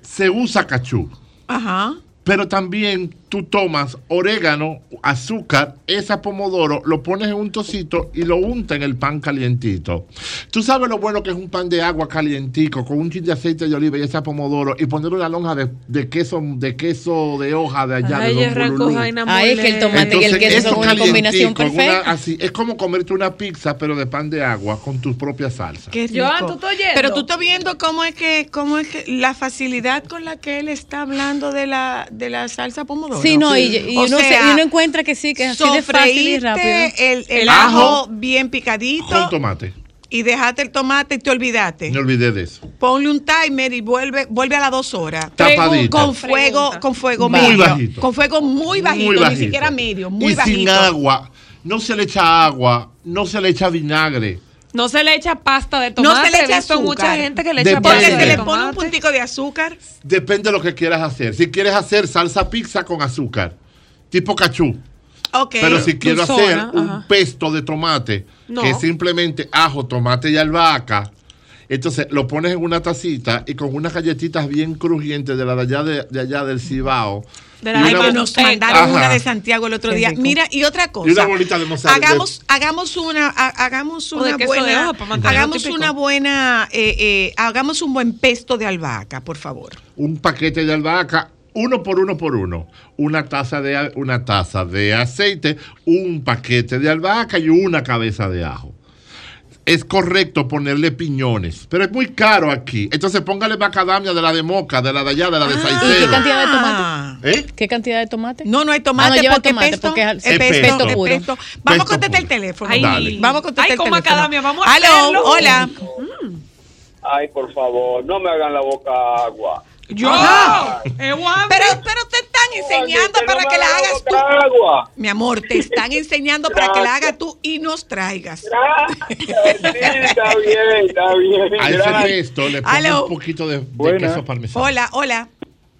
se usa cachú. Ajá. Pero también tú tomas orégano, azúcar, esa pomodoro, lo pones en un tocito y lo untas en el pan calientito. Tú sabes lo bueno que es un pan de agua calientico con un chin de aceite de oliva y esa pomodoro y poner una lonja de, de queso de queso de hoja de allá Ay, de. Jaina Ah, es que el tomate y el queso eso son una combinación una- perfecta. así, es como comerte una pizza pero de pan de agua con tu propia salsa. Qué rico. Joan, ¿tú estás oyendo? Pero tú estás viendo cómo es que, cómo es que la facilidad con la que él está hablando de la, de la salsa pomodoro. Sí, no, y, y O uno, se- sea, y uno encuentra que sí, que es así de fácil y rápido. El, el ajo, ajo bien Con picadito tomate. y dejaste el tomate y te olvidaste. Me olvidé de eso. Ponle un timer y vuelve, vuelve a las dos horas. Tapadito. Con fuego, Pregunta. con fuego Muy medio. bajito. Con fuego muy bajito, Muy ni siquiera medio, muy y bajito. sin agua. No se le echa agua, no se le echa vinagre. No se le echa pasta de No tomate. se le echa azúcar. mucha gente que le Depende. echa Porque pasta se de le pone un puntico de azúcar. Depende de lo que quieras hacer. Si quieres hacer salsa pizza con azúcar, tipo cachú. Ok. Pero si quiero hacer un ajá. pesto de tomate, No. que es simplemente ajo, tomate y albahaca, entonces lo pones en una tacita y con unas galletitas bien crujientes de la de allá, de, de allá del Cibao. De la una- que nos Ajá. mandaron una de Santiago el otro día. Mira, y otra cosa. Y una bolita de mozzarella. Hagamos, hagamos una, ha- hagamos una buena, hagamos una buena, eh, eh, hagamos un buen pesto de albahaca, por favor. un paquete de albahaca uno por uno por uno. Una taza de, una taza de aceite, un paquete de albahaca y una cabeza de ajo. Es correcto ponerle piñones, pero es muy caro aquí. Entonces póngale macadamia de la de Moca, de la de allá, de la de ¿Y qué Saicero. cantidad de tomate? ¿Eh? ¿Qué cantidad de tomate? No, no hay Ah, tomate no lleva porque tomate, pesto, porque es es pesto, pesto es puro. pesto. Vamos a contestar el teléfono. Ay, Dale. Vamos a contestar ay, el con teléfono. macadamia, vamos a hacerlo. hola. Ay, por favor, no me hagan la boca agua. Yo. Eh, Juan, Pero, pero te están enseñando no para que la hagas tú. agua. Mi amor, te están enseñando para que la hagas tú y nos traigas. Gracias, sí, está bien, está bien. A ese pesto le pongo un poquito de, de queso parmesano. Hola, hola.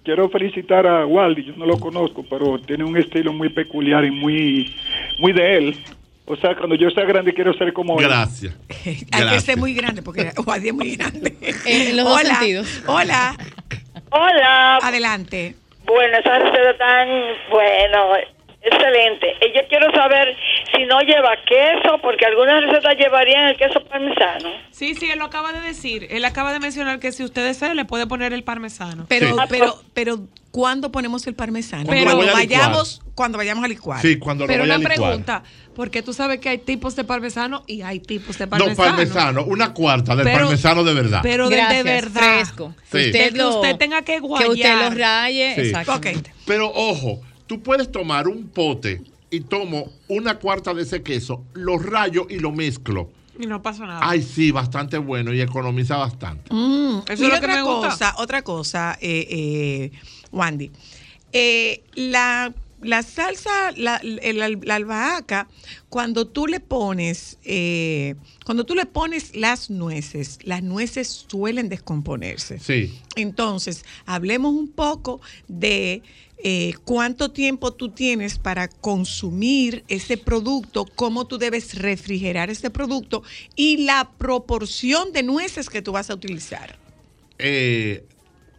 Quiero felicitar a Waldi, yo no lo conozco, pero tiene un estilo muy peculiar y muy, muy de él. O sea, cuando yo sea grande quiero ser como él. Gracias. Hay que ser muy grande porque Juan es muy grande. En los dos sentidos. Hola, Hola, adelante. bueno, esa receta tan bueno, excelente. Y yo quiero saber si no lleva queso, porque algunas recetas llevarían el queso parmesano. Sí, sí, él lo acaba de decir. Él acaba de mencionar que si usted desea, le puede poner el parmesano. Pero, Sí. pero, pero, ¿cuándo ponemos el parmesano? Cuando licuar. vayamos, cuando vayamos a licuar. Sí, cuando Pero lo voy una a licuar. pregunta, porque tú sabes que hay tipos de parmesano y hay tipos de No, parmesano. parmesano, una cuarta del Pero- parmesano de verdad. Pero del de verdad. fresco. Sí. Usted, Que usted tenga que Que usted guayar. lo raye, Sí. exactamente. Pero ojo, tú puedes tomar un pote y tomo una cuarta de ese queso, lo rayo y lo mezclo. Y no pasa nada. Ay, sí, bastante bueno y economiza bastante. Mm, Eso y es lo que otra me gusta. cosa, otra cosa, eh, eh, Wandy. Eh, la, la salsa, la, el- la albahaca, cuando tú le pones, eh, cuando tú le pones las nueces, las nueces suelen descomponerse. Sí. Entonces, hablemos un poco de eh, cuánto tiempo tú tienes para consumir ese producto, cómo tú debes refrigerar ese producto y la proporción de nueces que tú vas a utilizar. Eh,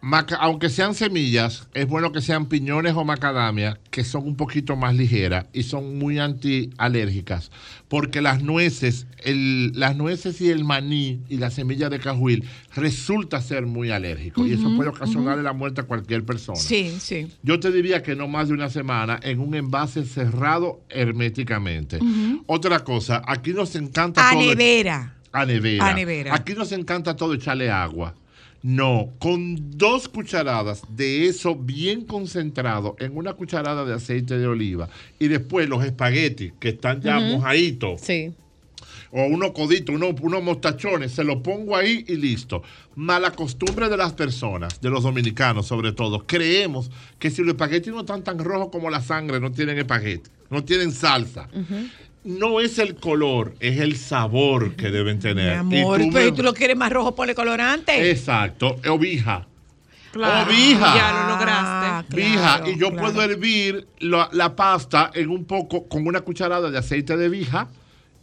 maca- aunque sean semillas, es bueno que sean piñones o macadamia, que son un poquito más ligeras y son muy antialérgicas, porque las nueces, el- las nueces y el maní y la semilla de cajuil resulta ser muy alérgico y eso puede ocasionarle la muerte a cualquier persona. Sí, sí. Yo te diría que no más de una semana en un envase cerrado herméticamente. Otra cosa, aquí nos encanta A todo. nevera. A nevera. A nevera. Aquí nos encanta todo echarle agua. No, con dos cucharadas de eso bien concentrado en una cucharada de aceite de oliva y después los espaguetis que están ya Ujú. mojaditos. Sí. O unos coditos, unos, unos mostachones, se lo pongo ahí y listo. Mala costumbre de las personas, de los dominicanos sobre todo. Creemos que si los espaguetis no están tan rojos como la sangre, no tienen espagueti, no tienen salsa. No es el color, es el sabor que deben Mi tener. amor, Y tú pero me- tú lo quieres más rojo, ponle colorante. Exacto, obija. Claro, Obija. Ya lo lograste. Vija, Claro, y yo claro. puedo hervir la, la pasta en un poco, con una cucharada de aceite de vija,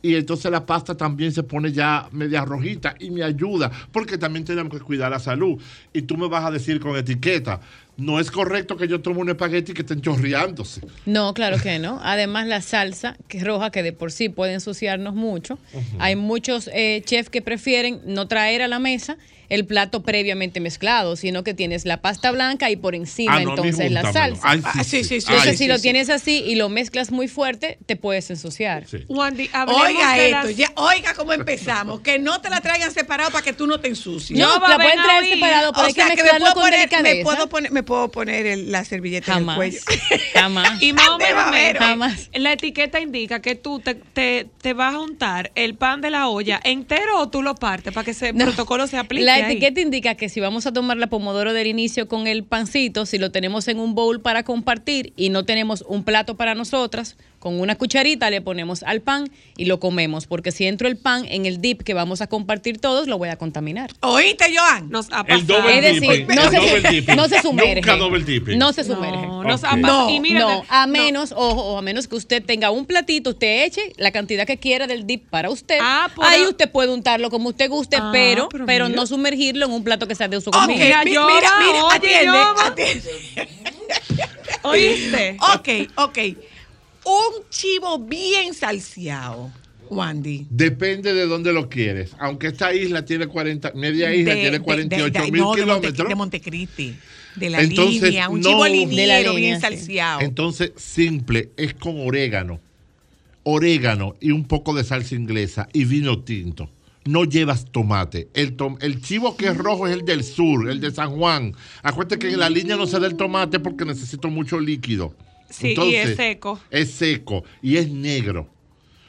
y entonces la pasta también se pone ya media rojita y me ayuda, porque también tenemos que cuidar la salud. Y tú me vas a decir con etiqueta, no es correcto que yo tome un espagueti que estén chorreándose. No, claro que no. Además, la salsa, que es roja, que de por sí puede ensuciarnos mucho. Hay muchos eh, chefs que prefieren no traer a la mesa el plato previamente mezclado, sino que tienes la pasta blanca y por encima Ah, no, entonces la salsa. Ay, sí, Ah, sí, sí, sí. Entonces, Ay, si sí, lo sí. tienes así y lo mezclas muy fuerte, te puedes ensuciar. Wandy, hablemos Oiga de esto, las- ya, oiga cómo empezamos. Que no te la traigan separado para que tú no te ensucies. No, la pueden traer separado, pero O hay que sea, que me mezclarlo puedo con poner, me delicadeza. puedo poner, me puedo poner el- la servilleta Jamás. en el cuello. Jamás. Y más o menos. Jamás. la etiqueta indica que tú te, te, te vas a untar el pan de la olla entero o tú lo partes para que ese No. protocolo se aplique. La ahí. etiqueta indica que si vamos a tomar la pomodoro del inicio con el pancito, si lo tenemos en un bowl para compartir y no tenemos un plato para nosotras, con una cucharita le ponemos al pan y lo comemos, porque si entro el pan en el dip que vamos a compartir todos, lo voy a contaminar. ¿Oíste, Joan? Nos ha El pasado. doble Es decir, dipping. no el se, double dipping. no se sumerge. Nunca double dipping. No se sumerge. No, nos. No, y mira, no, a no. menos, ojo, o a menos que usted tenga un platito, usted eche la cantidad que quiera del dip para usted. Ah, por Ahí el- usted puede untarlo como usted guste, Ah, pero, pero no sumergirlo en un plato que sea de uso común. Mira, mira, mira, atiende, atiende. ¿Oíste? Ok, ok. Un chivo bien salseado. Wandy? Depende de dónde lo quieres. Aunque esta isla tiene 40, media isla De- tiene de- 48 de- de- mil no, de Monte- kilómetros. De Montecristi. De la Entonces, línea. Un no- chivo De la liniero bien sí. salseado. Entonces, simple, es con orégano. Orégano y un poco de salsa inglesa y vino tinto. No llevas tomate. El, tom- el chivo que es rojo es el del sur, el de San Juan. Acuérdate que en la línea no se da el tomate porque necesito mucho líquido. Sí, y es seco. Es seco y es negro.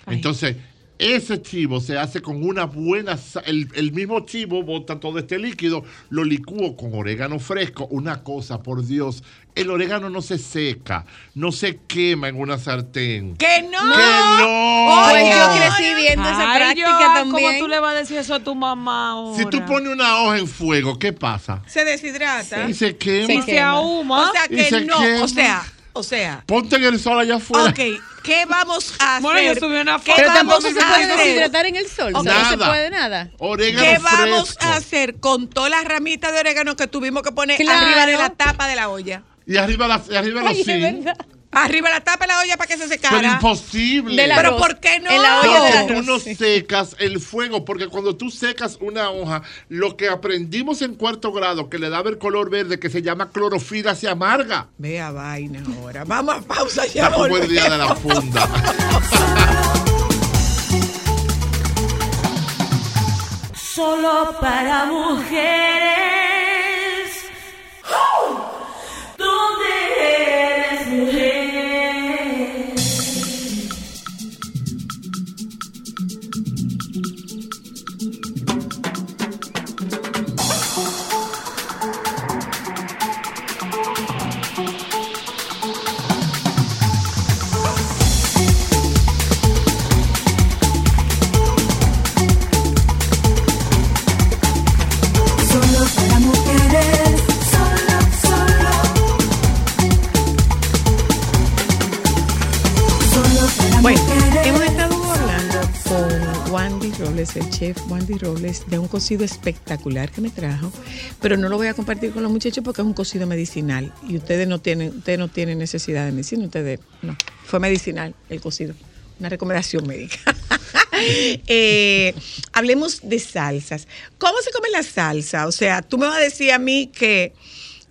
Entonces, ese chivo se hace con una buena... El, el mismo chivo bota todo este líquido, lo licúo con orégano fresco. Una cosa, por Dios, el orégano no se seca, no se quema en una sartén. ¡Que no! ¡Que no! Pues yo crecí viendo esa Ay, práctica Joan, también. ¿Cómo tú le vas a decir eso a tu mamá ahora? Si tú pones una hoja en fuego, ¿qué pasa? Se deshidrata. Y se quema. Y se ahuma. O sea que se no. quema. O sea, o sea. Ponte en el sol allá afuera. Ok, ¿qué vamos a hacer? Bueno, yo subí una ¿Qué Pero vamos tampoco se puede deshidratar en el sol. o sea, no se Nada. puede nada. Orégano ¿Qué vamos a hacer con todas las ramitas de orégano que tuvimos que poner Claro. arriba de la tapa de la olla? Y arriba, la, y arriba los Ay, verdad. Arriba la tapa de la olla para que se secara. Pero imposible. Pero arroz. ¿por qué no? En la olla del tú no secas el fuego, porque cuando tú secas una hoja, lo que aprendimos en cuarto grado, que le daba el color verde, que se llama clorofila, se amarga. Vea vaina ahora. Vamos a pausa ya. Está como el día de la funda. Solo para mujeres. Bueno, hemos estado hablando con Wandy Robles, el chef Wandy Robles, de un cocido espectacular que me trajo, pero no lo voy a compartir con los muchachos porque es un cocido medicinal y ustedes no tienen, ustedes no tienen necesidad de medicina, ustedes no, fue medicinal el cocido, una recomendación médica. Eh, hablemos de salsas. ¿Cómo se come la salsa? O sea, tú me vas a decir a mí que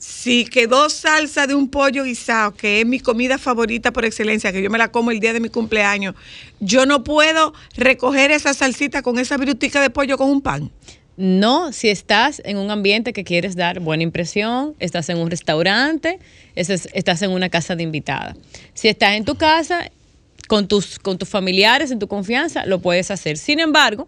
si quedó salsa de un pollo guisado, que es mi comida favorita por excelencia, que yo me la como el día de mi cumpleaños, yo no puedo recoger esa salsita con esa virutica de pollo con un pan. No, si estás en un ambiente que quieres dar buena impresión, estás en un restaurante, estás en una casa de invitada. Si estás en tu casa, con tus, con tus familiares, en tu confianza, lo puedes hacer. Sin embargo,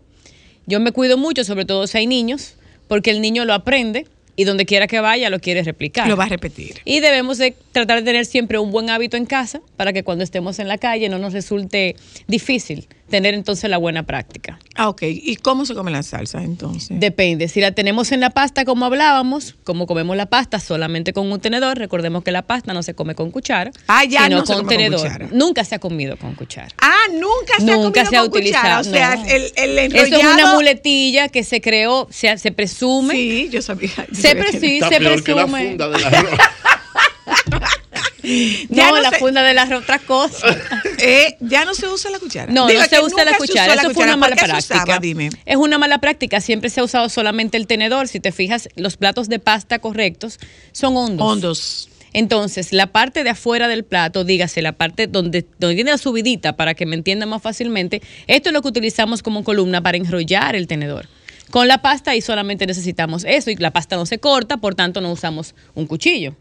yo me cuido mucho, sobre todo si hay niños, porque el niño lo aprende y donde quiera que vaya lo quiere replicar. Lo va a repetir. Y debemos de tratar de tener siempre un buen hábito en casa para que cuando estemos en la calle no nos resulte difícil tener entonces la buena práctica. Ah, ok. ¿Y cómo se come la salsa entonces? Depende, si la tenemos en la pasta como hablábamos, como comemos la pasta solamente con un tenedor, recordemos que la pasta no se come con cuchara, Ah, ya sino no se con come con tenedor. cuchara. Nunca se ha comido con cuchara. Ah, nunca se Nunca ha comido se ha con utilizado. cuchara. O sea, no. el, el Eso es una muletilla que se creó, se, se presume. Sí, yo sabía. yo Se, sabía pre- que- sí, Está se peor que la presume. funda. No, no la se- funda de la otra cosa. Eh, ya no se usa la cuchara. No, Digo, no se usa la se cuchara. Eso fue una ¿Por mala práctica. usaba? Dime. Es una mala práctica. Siempre se ha usado solamente el tenedor. Si te fijas, los platos de pasta correctos son hondos. Hondos. Entonces, la parte de afuera del plato, dígase, la parte donde, donde tiene la subidita, para que me entiendan más fácilmente, esto es lo que utilizamos como columna para enrollar el tenedor. Con la pasta ahí solamente necesitamos eso y la pasta no se corta, por tanto no usamos un cuchillo.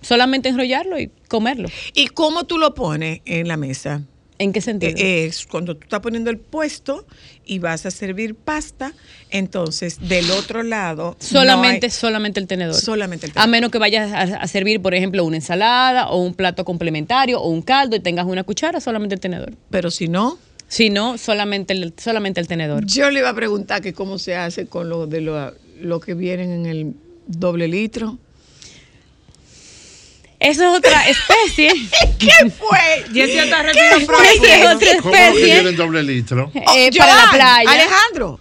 Solamente enrollarlo y comerlo. ¿Y cómo tú lo pones en la mesa? ¿En qué sentido? Eh, Es cuando tú estás poniendo el puesto y vas a servir pasta, entonces del otro lado Solamente, no hay- solamente el tenedor. Solamente el A menos que vayas a, a servir, por ejemplo, una ensalada o un plato complementario o un caldo y tengas una cuchara, solamente el tenedor. Pero si no, Si no, solamente el, solamente el tenedor. yo le iba a preguntar que cómo se hace con lo de lo, lo que vienen en el doble litro. Eso es otra especie. ¿Qué fue? Jessy está ¿Qué fue? es otra ¿Cómo que especie. tienen doble litro? Eh, Oh, para la playa. Alejandro.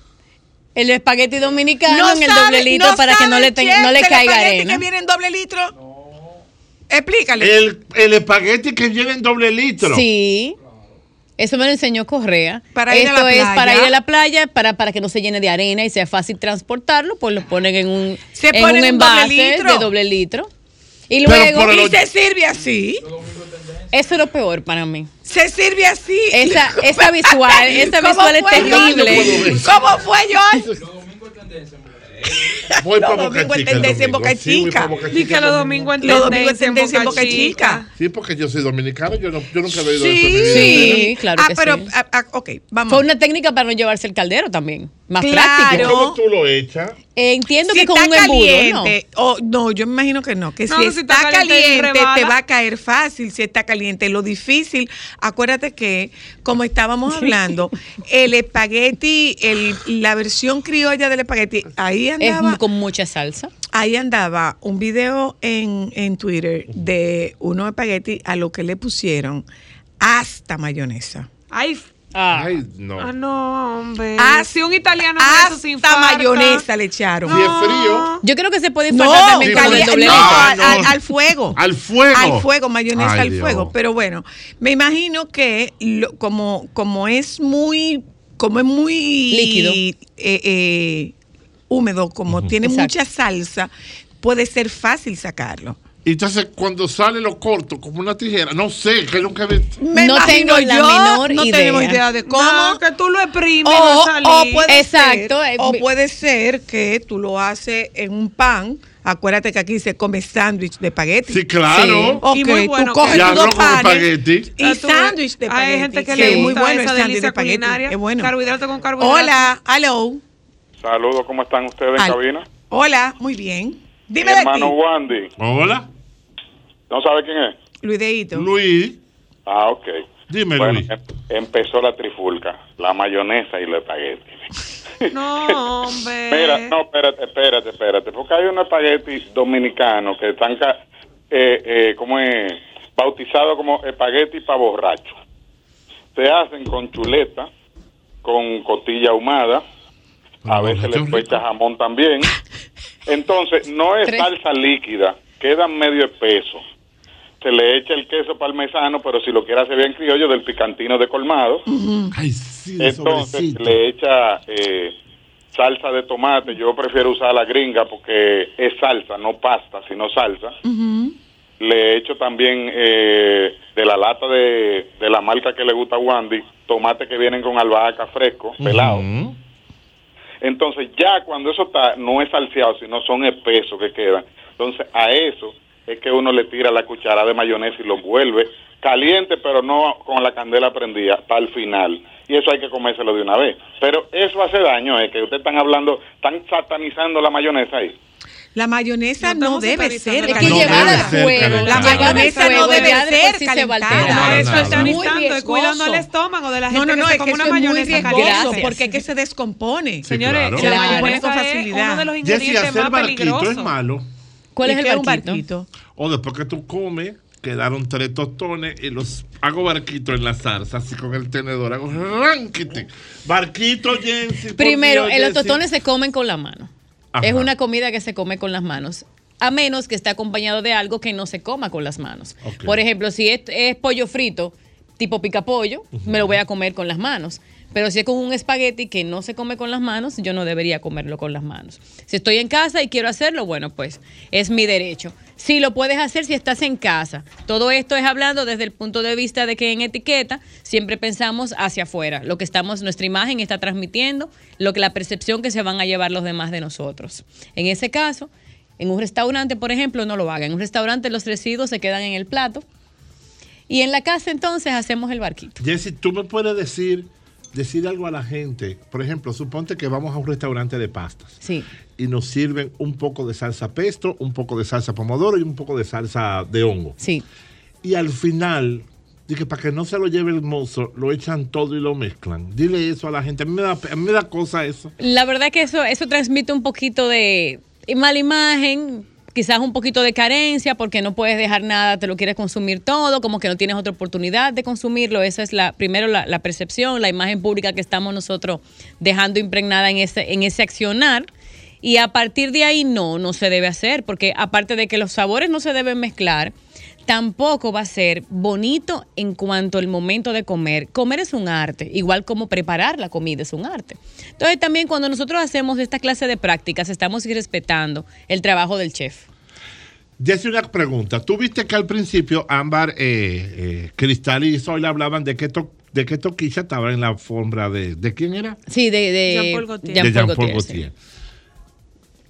El espagueti dominicano en el sabe- doble litro para que no le, el ten- no le caiga espagueti arena. que viene en doble litro? Explícale. El, el espagueti que lleva en doble litro. Sí. Eso me lo enseñó Correa. Para ir a Esto la es playa. para ir a la playa, para, para que no se llene de arena y sea fácil transportarlo, pues lo ponen en un, Se en ponen un doble envase litro. de doble litro. Y luego. el- Y se sirve así. Eso es lo peor para mí. Se sirve así. Esa, esa visual, esa ¿Cómo visual es terrible. ¿Cómo fue, John? Voy Los para Boca domingos en tendencia en domingo. Boca Sí, Chica. Chica que los domingo. domingos en tendencia en Boca Chica. Sí, porque yo soy dominicano, yo, no, yo nunca he ido Sí, a eso. Sí, claro ah, que pero, sí. ah, ah, ok, vamos. Fue una técnica para no llevarse el caldero también. Más Claro. práctico. ¿Cómo tú lo echas? Eh, entiendo si que con está un embudo, ¿no? caliente, o no, yo me imagino que no, que No, si no, si está, está caliente, caliente, te va a caer fácil si está caliente. Lo difícil, acuérdate que, como estábamos hablando, el espagueti, el, la versión criolla del espagueti, ahí Es andaba, con mucha salsa. ahí andaba un video en, en Twitter de unos espagueti a lo que le pusieron hasta mayonesa. Ay, Ay, no. ah, no, hombre. Hasta- si un italiano hace eso sin Hasta mayonesa le echaron. Si es frío, Yo creo que se puede No, infartar también cali- el doble no, al, no. al- al fuego. al fuego. Al fuego, mayonesa Ay, al Dios. fuego. Pero bueno, me imagino que lo- como, como es muy, como es muy Líquido. eh, eh, húmedo, como tiene Exacto. mucha salsa, puede ser fácil sacarlo. Y entonces cuando sale lo corto, como una tijera, no sé, que nunca he visto. Me No tengo la yo, menor no idea. tenemos idea de cómo. No, que tú lo exprimes o, o puede Exacto, ser, eh, o mi- puede ser que tú lo haces en un pan. Acuérdate que aquí se come sándwich de espagueti. Sí, claro. Ok, Y muy bueno tú coges dos panes espagueti. y sándwich de espagueti. Hay gente que Sí, le es gusta muy bueno esa sándwich de delicia espagueti. culinaria. Es bueno. Carbohidrato con carbohidrato. Hola, hello. Saludos, ¿cómo están ustedes en Al- cabina? Hola, muy bien. Mi Dime de hermano ti, Wandy. Hola, ¿No sabe quién es? Luideito. Luis. Ah, ok. Dime, Bueno, Luis. em- empezó la trifulca, la mayonesa y los espaguetis. No, hombre. Mira, no, espérate, espérate, espérate, porque hay unos espaguetis dominicanos que están, ca- eh, eh, ¿cómo es? Bautizados como espagueti para borracho. Se hacen con chuleta, con costilla ahumada, a veces borracho le echa jamón también. Entonces, no es Tres. salsa líquida, quedan medio espeso. Se le echa el queso parmesano, pero si lo quiere hacer bien criollo, del picantino de colmado. Ay, sí, Entonces sobrecito. le echa eh, salsa de tomate. Yo prefiero usar la gringa porque es salsa, no pasta, sino salsa. Le echo también eh, de la lata de, de la marca que le gusta a Wandy, tomate que vienen con albahaca fresco, pelado. Entonces ya cuando eso está, no es salseado, sino son espesos que quedan. Entonces a eso es que uno le tira la cuchara de mayonesa y lo vuelve caliente, pero no con la candela prendida, para el final. Y eso hay que comérselo de una vez. Pero eso hace daño, es que ustedes están hablando, están satanizando la mayonesa ahí. La mayonesa No debe ser Es que No llevar debe al fuego. La mayonesa fuego no debe ser se calentada. No, eso nada. es sanizando, Muy es cuidando el estómago de la gente No, no, que no, se es come que una eso es muy mayonesa riesgoso caliente. porque es que se descompone. Sí, Señores, claro. la Claro. mayonesa Con es facilidad. uno de los ingredientes hacer más barquito peligrosos. es malo. ¿Cuál ¿Y es el un barquito? barquito? O después que tú comes, quedaron tres tostones y los hago barquito en la salsa, así con el tenedor. Hago ranquite. Barquito, Jensi. Primero, Dios, los tostones se comen con la mano. Ajá. Es una comida que se come con las manos. A menos que esté acompañado de algo que no se coma con las manos. Por ejemplo, si es, es pollo frito, tipo pica pollo, me lo voy a comer con las manos. Pero si es con un espagueti que no se come con las manos, yo no debería comerlo con las manos. Si estoy en casa y quiero hacerlo, bueno, pues es mi derecho. Si lo puedes hacer si estás en casa. Todo esto es hablando desde el punto de vista de que en etiqueta siempre pensamos hacia afuera. Lo que estamos, nuestra imagen está transmitiendo, lo que la percepción que se van a llevar los demás de nosotros. En ese caso, en un restaurante, por ejemplo, no lo hagan. En un restaurante los residuos se quedan en el plato. Y en la casa entonces hacemos el barquito. Jessy, tú me puedes decir, decir algo a la gente. Por ejemplo, suponte que vamos a un restaurante de pastas. Sí. Y nos sirven un poco de salsa pesto, un poco de salsa pomodoro y un poco de salsa de hongo. Sí. Y al final, dije, para que no se lo lleve el mozo, lo echan todo y lo mezclan. Dile eso a la gente. A mí me da, a mí me da cosa eso. La verdad que eso, eso transmite un poquito de mala imagen, quizás un poquito de carencia, porque no puedes dejar nada, te lo quieres consumir todo, como que no tienes otra oportunidad de consumirlo. Esa es la, primero la, percepción, la imagen pública que estamos nosotros dejando impregnada en ese, en ese accionar. Y a partir de ahí no, no se debe hacer, porque aparte de que los sabores no se deben mezclar, tampoco va a ser bonito en cuanto al momento de comer. Comer es un arte, igual como preparar la comida es un arte. Entonces también cuando nosotros hacemos esta clase de prácticas, estamos respetando el trabajo del chef. Jessy, una pregunta. Tú viste que al principio Ámbar, eh, eh, Cristal y Sol hablaban de que, to- de que Toquilla estaba en la alfombra de... ¿De quién era? Sí, de, de Jean-Paul Gaultier. Jean-Paul de Jean-Paul Gaultier, sí.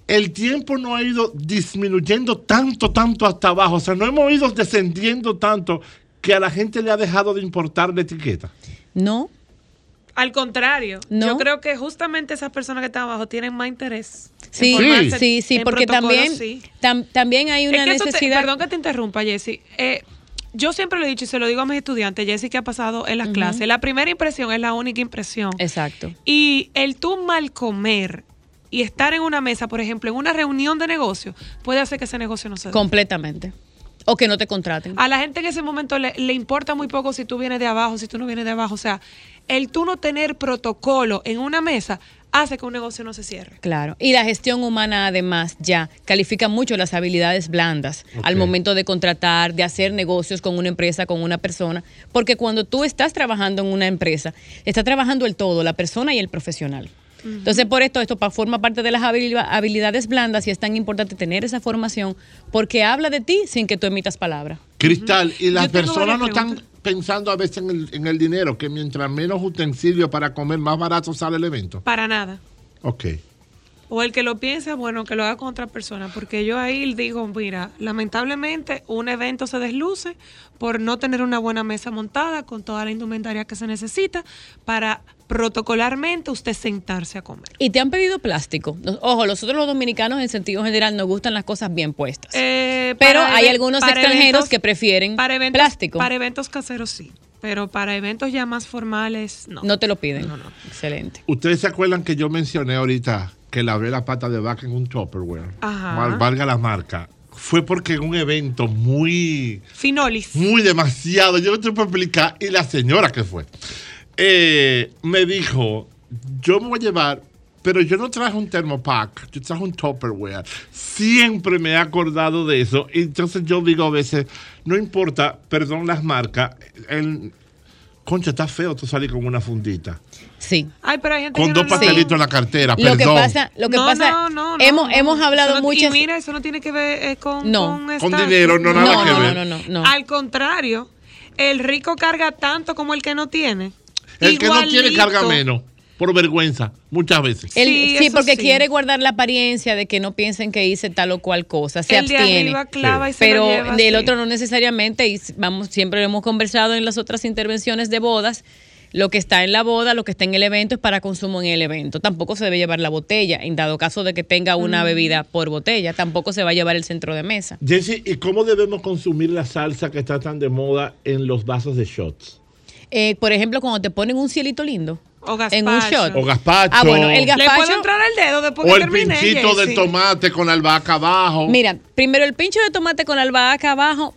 El tiempo no ha ido disminuyendo tanto, tanto hasta abajo. O sea, no hemos ido descendiendo tanto que a la gente le ha dejado de importar la etiqueta. No. Al contrario, No. yo creo que justamente esas personas que están abajo tienen más interés. Sí, sí, sí, porque también, sí. tam- también hay una Es que eso te- necesidad. perdón que te interrumpa, Jessy. Eh, yo siempre lo he dicho y se lo digo a mis estudiantes, Jessy, que ha pasado en las clases. La primera impresión es la única impresión. Exacto. Y el tú mal comer y estar en una mesa, por ejemplo, en una reunión de negocio, puede hacer que ese negocio no se dé. Completamente. O que no te contraten. A la gente en ese momento le, le importa muy poco si tú vienes de abajo, si tú no vienes de abajo. O sea, el tú no tener protocolo en una mesa hace que un negocio no se cierre. Claro. Y la gestión humana, además, ya califica mucho las habilidades blandas al momento de contratar, de hacer negocios con una empresa, con una persona. Porque cuando tú estás trabajando en una empresa, está trabajando el todo, la persona y el profesional. Entonces, por esto, esto forma parte de las habili- habilidades blandas y es tan importante tener esa formación porque habla de ti sin que tú emitas palabra. Cristal, y las personas no están pensando a veces en el, en el dinero, que mientras menos utensilios para comer, más barato sale el evento. Para nada. Ok. O el que lo piensa, bueno, que lo haga con otra persona. Porque yo ahí digo, mira, lamentablemente un evento se desluce por no tener una buena mesa montada con toda la indumentaria que se necesita para protocolarmente usted sentarse a comer. Y te han pedido plástico. Ojo, nosotros los dominicanos en sentido general nos gustan las cosas bien puestas. Eh, Pero hay algunos extranjeros eventos- que prefieren para eventos, plástico. Para eventos caseros sí, pero para eventos ya más formales no. No te lo piden. Excelente. Ustedes se acuerdan que yo mencioné ahorita que lavé la pata de vaca en un Tupperware. Ajá. Val- Valga la marca. Fue porque en un evento muy, Finolis. muy demasiado, yo no te puedo explicar, y la señora que fue, eh, me dijo, yo me voy a llevar, pero yo no traje un thermopack, yo traje un Tupperware. Siempre me he acordado de eso, y entonces yo digo a veces, no importa, perdón las marcas, el, concha, está feo tú salir con una fundita. Sí. Ay, pero hay gente Con que dos no pastelitos en la cartera, Lo que perdón. pasa, lo que no, pasa, no, no, no, hemos, no. hemos hablado Eso no- muchas. Y mira, eso no tiene que ver eh, con, No. con, Con estatus. dinero, no nada que ver. no, no, no. Al contrario, el rico carga tanto como el que no tiene. El que no Igualito. carga menos, por vergüenza, muchas veces. Sí, porque sí. quiere guardar la apariencia de que no piensen que hice tal o cual cosa. Se El abstiene. arriba clava y se pero lleva del otro no necesariamente. Y vamos, siempre lo hemos conversado en las otras intervenciones de bodas. Lo que está en la boda, lo que está en el evento es para consumo en el evento. Tampoco se debe llevar la botella. En dado caso de que tenga una Mm. bebida por botella, tampoco se va a llevar el centro de mesa. Jesse, ¿y cómo debemos consumir la salsa que está tan de moda en los vasos de shots? Eh, por ejemplo, cuando te ponen un cielito lindo O en un gazpacho. shot. O gazpacho. Ah, bueno, el ¿Le puedo gazpacho. entrar el dedo después O que el termine? pinchito del tomate con albahaca abajo. Mira, primero el pincho de tomate con albahaca abajo.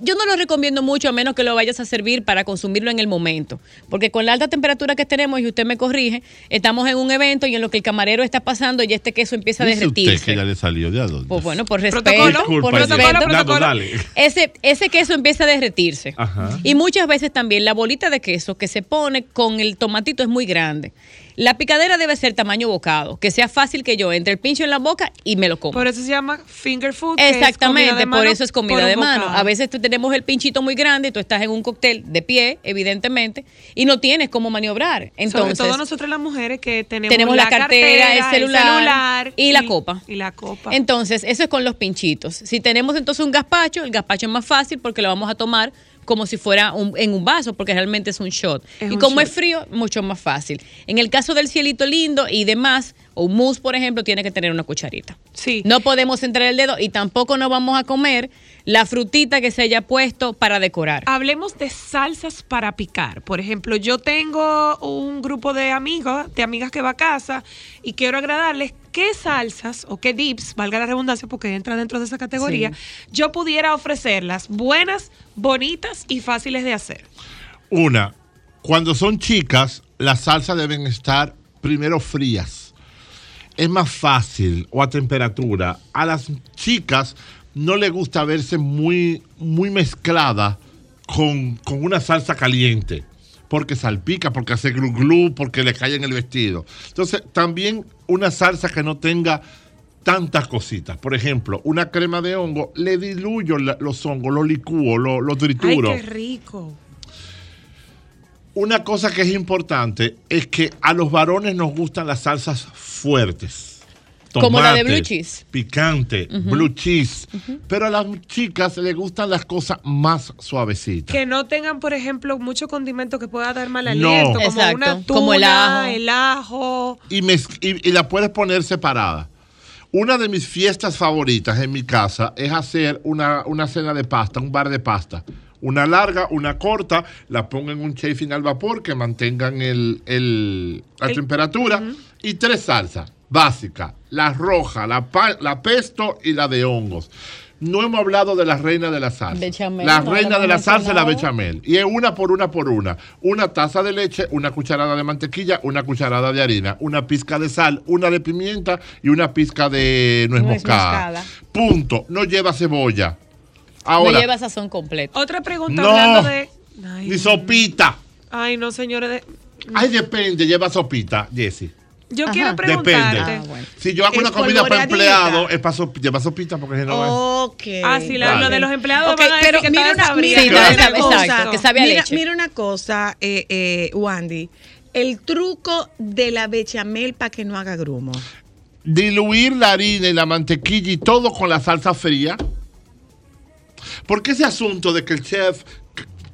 Yo no lo recomiendo mucho a menos que lo vayas a servir para consumirlo en el momento. Porque con la alta temperatura que tenemos, y usted me corrige, estamos en un evento y en lo que el camarero está pasando y este queso empieza a Dice usted derretirse. que ya le salió de adulto. Pues bueno, por respeto. Protocolo. por respeto. Dale. Ese, ese queso empieza a derretirse. Ajá. Y muchas veces también la bolita de queso que se pone con el tomatito es muy grande. La picadera debe ser tamaño bocado, que sea fácil que yo entre el pincho en la boca y me lo coma. Por eso se llama finger food. es Exactamente, por eso es comida de mano. bocado. A veces tenemos el pinchito muy grande, tú estás en un cóctel de pie, evidentemente, y no tienes cómo maniobrar. Entonces, Sobre todo nosotros las mujeres que tenemos, tenemos la, cartera, el, celular, celular y, la copa. Y la copa. Entonces, eso es con los pinchitos. Si tenemos entonces un gazpacho, el gazpacho es más fácil porque lo vamos a tomar como si fuera un- en un vaso, porque realmente es un shot. Es y un como shot. es frío, mucho más fácil. En el caso del cielito lindo y demás, o un mousse, por ejemplo, tiene que tener una cucharita. Sí. No podemos entrar el dedo y tampoco nos vamos a comer la frutita que se haya puesto para decorar. Hablemos de salsas para picar. Por ejemplo, yo tengo un grupo de amigos, de amigas que va a casa y quiero agradarles qué salsas o qué dips, valga la redundancia porque entra dentro de esa categoría, yo pudiera ofrecerlas buenas, bonitas y fáciles de hacer. Una, cuando son chicas, las salsas deben estar primero frías. es más fácil o a temperatura. A las chicas no les gusta verse muy, muy mezclada con, con una salsa caliente. Porque salpica, porque hace glu glu, porque le cae en el vestido. Entonces, también una salsa que no tenga tantas cositas. Por ejemplo, una crema de hongo, le diluyo la- los hongos, los licúo, los, los Ay, trituro. qué rico. Una cosa que es importante es que a los varones nos gustan las salsas fuertes. Como la de blue cheese. Picante, Ujú. blue cheese. Pero a las chicas les gustan las cosas más suavecitas. Que no tengan, por ejemplo, mucho condimento que pueda dar mal No. aliento, como Exacto, una tuna, como el ajo. el ajo. Y, mez- y- y la puedes poner separada. Una de mis fiestas favoritas en mi casa es hacer una, una cena de pasta, un bar de pasta. Una larga, una corta, la pongo en un chafing al vapor que mantengan el, el- la El- temperatura. Y tres salsas básicas, la roja, la, pesto y la de hongos. No hemos hablado de la reina de la salsa. Bechamel, la no reina de la salsa es la bechamel. Y es una por una por una. Una taza de leche, una cucharada de mantequilla, una cucharada de harina, una pizca de sal, una de pimienta y una pizca de nuez, Nuez moscada. Punto. No lleva cebolla. Ahora, no lleva sazón completo. Otra pregunta No. hablando de. Ay, ni sopita. ay, no, señores. de- Ay, depende, lleva sopita, Jessy. Yo Ajá. quiero Depende. preguntarte. Ah, Si yo hago una comida para empleados, es para sop- lleva sopita porque si no. Ok. Ah, sí, la- Vale. lo de los empleados Ok, van a decir pero que mira una, mira, desabrido. mira Claro. una cosa, Exacto, que sabe a mira, leche. mira una cosa, eh, eh, Wandy. El truco de la bechamel para que no haga grumo. diluir la harina y la mantequilla y todo con la salsa fría. Porque ese asunto de que el chef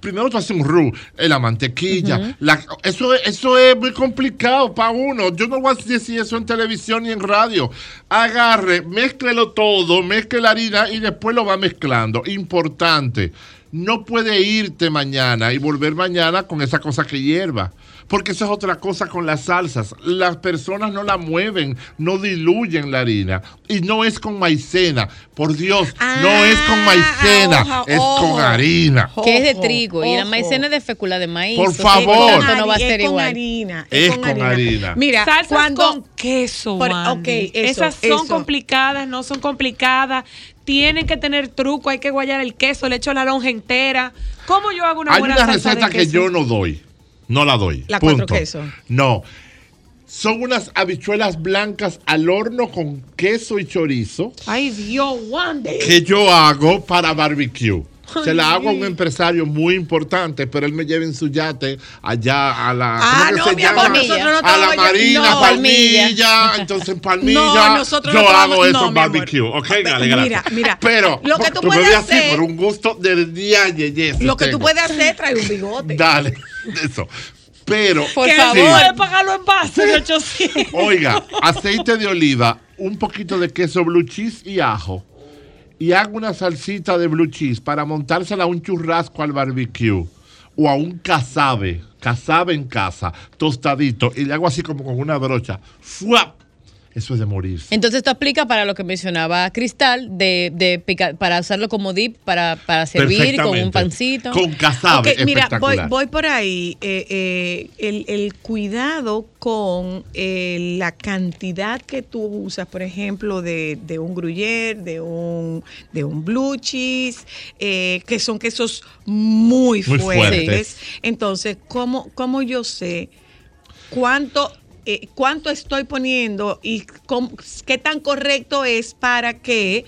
primero tú haces un roux, eh, la mantequilla, la- eso, es- eso es muy complicado para uno. Yo no voy a decir eso en televisión ni en radio. Agarre, mézclelo todo, mezcle la harina y después lo va mezclando. Importante, no puede irte mañana y volver mañana con esa cosa que hierva. Porque eso es otra cosa con las salsas. Las personas no la mueven, no diluyen la harina. Y no es con maicena. Por Dios, no es con maicena, ojo, es ojo. con harina. Que es de trigo y la maicena es de fécula de maíz. Por favor. tanto no va a Es ser con igual. harina. Es con harina. Mira, Salsas cuando con queso, Por- Wandy. ok, eso, Esas son eso. complicadas, no son complicadas. Tienen que tener truco, hay que guayar el queso, le echo la lonja entera. ¿Cómo yo hago una Hay buena una salsa receta de que yo no doy. No la doy. La cuatro Punto. quesos. No. Son unas habichuelas blancas al horno con queso y chorizo Ay, Dios, Wandy. que yo hago para barbecue. Se la hago a un sí. empresario muy importante, pero él me lleva en su yate allá a la. Ah, ¿cómo que no, se mi llama? amor, nosotros no a la Marina, no. Palmilla. Entonces en Palmilla No, nosotros yo no hago eso no, en barbecue. Ok, dale, Mira, gracias. mira, Pero lo que tú me puedes ves así hacer- por un gusto del día, Yeye. Lo que tú puedes hacer, trae un bigote. Dale, eso. Pero. Por sí. favor, puede pagarlo en base de 800. Oiga, aceite de oliva, un poquito de queso blue cheese y ajo. Y hago una salsita de blue cheese para montársela a un churrasco al barbecue o a un casabe, casabe en casa, tostadito, y le hago así como con una brocha. ¡Fuap! Eso es de morirse. Entonces esto aplica para lo que mencionaba Cristal, de, de pica- para usarlo como dip, para, para servir con un pancito. Con casabe, Ok, mira, voy, por ahí. eh, eh, el, el cuidado con eh, la cantidad que tú usas, por ejemplo, de, de un gruyere, de un, de un blue cheese, que son quesos muy, Muy fuertes. fuertes. Entonces, ¿cómo, ¿cómo yo sé cuánto, eh, cuánto estoy poniendo y cómo- qué tan correcto es para que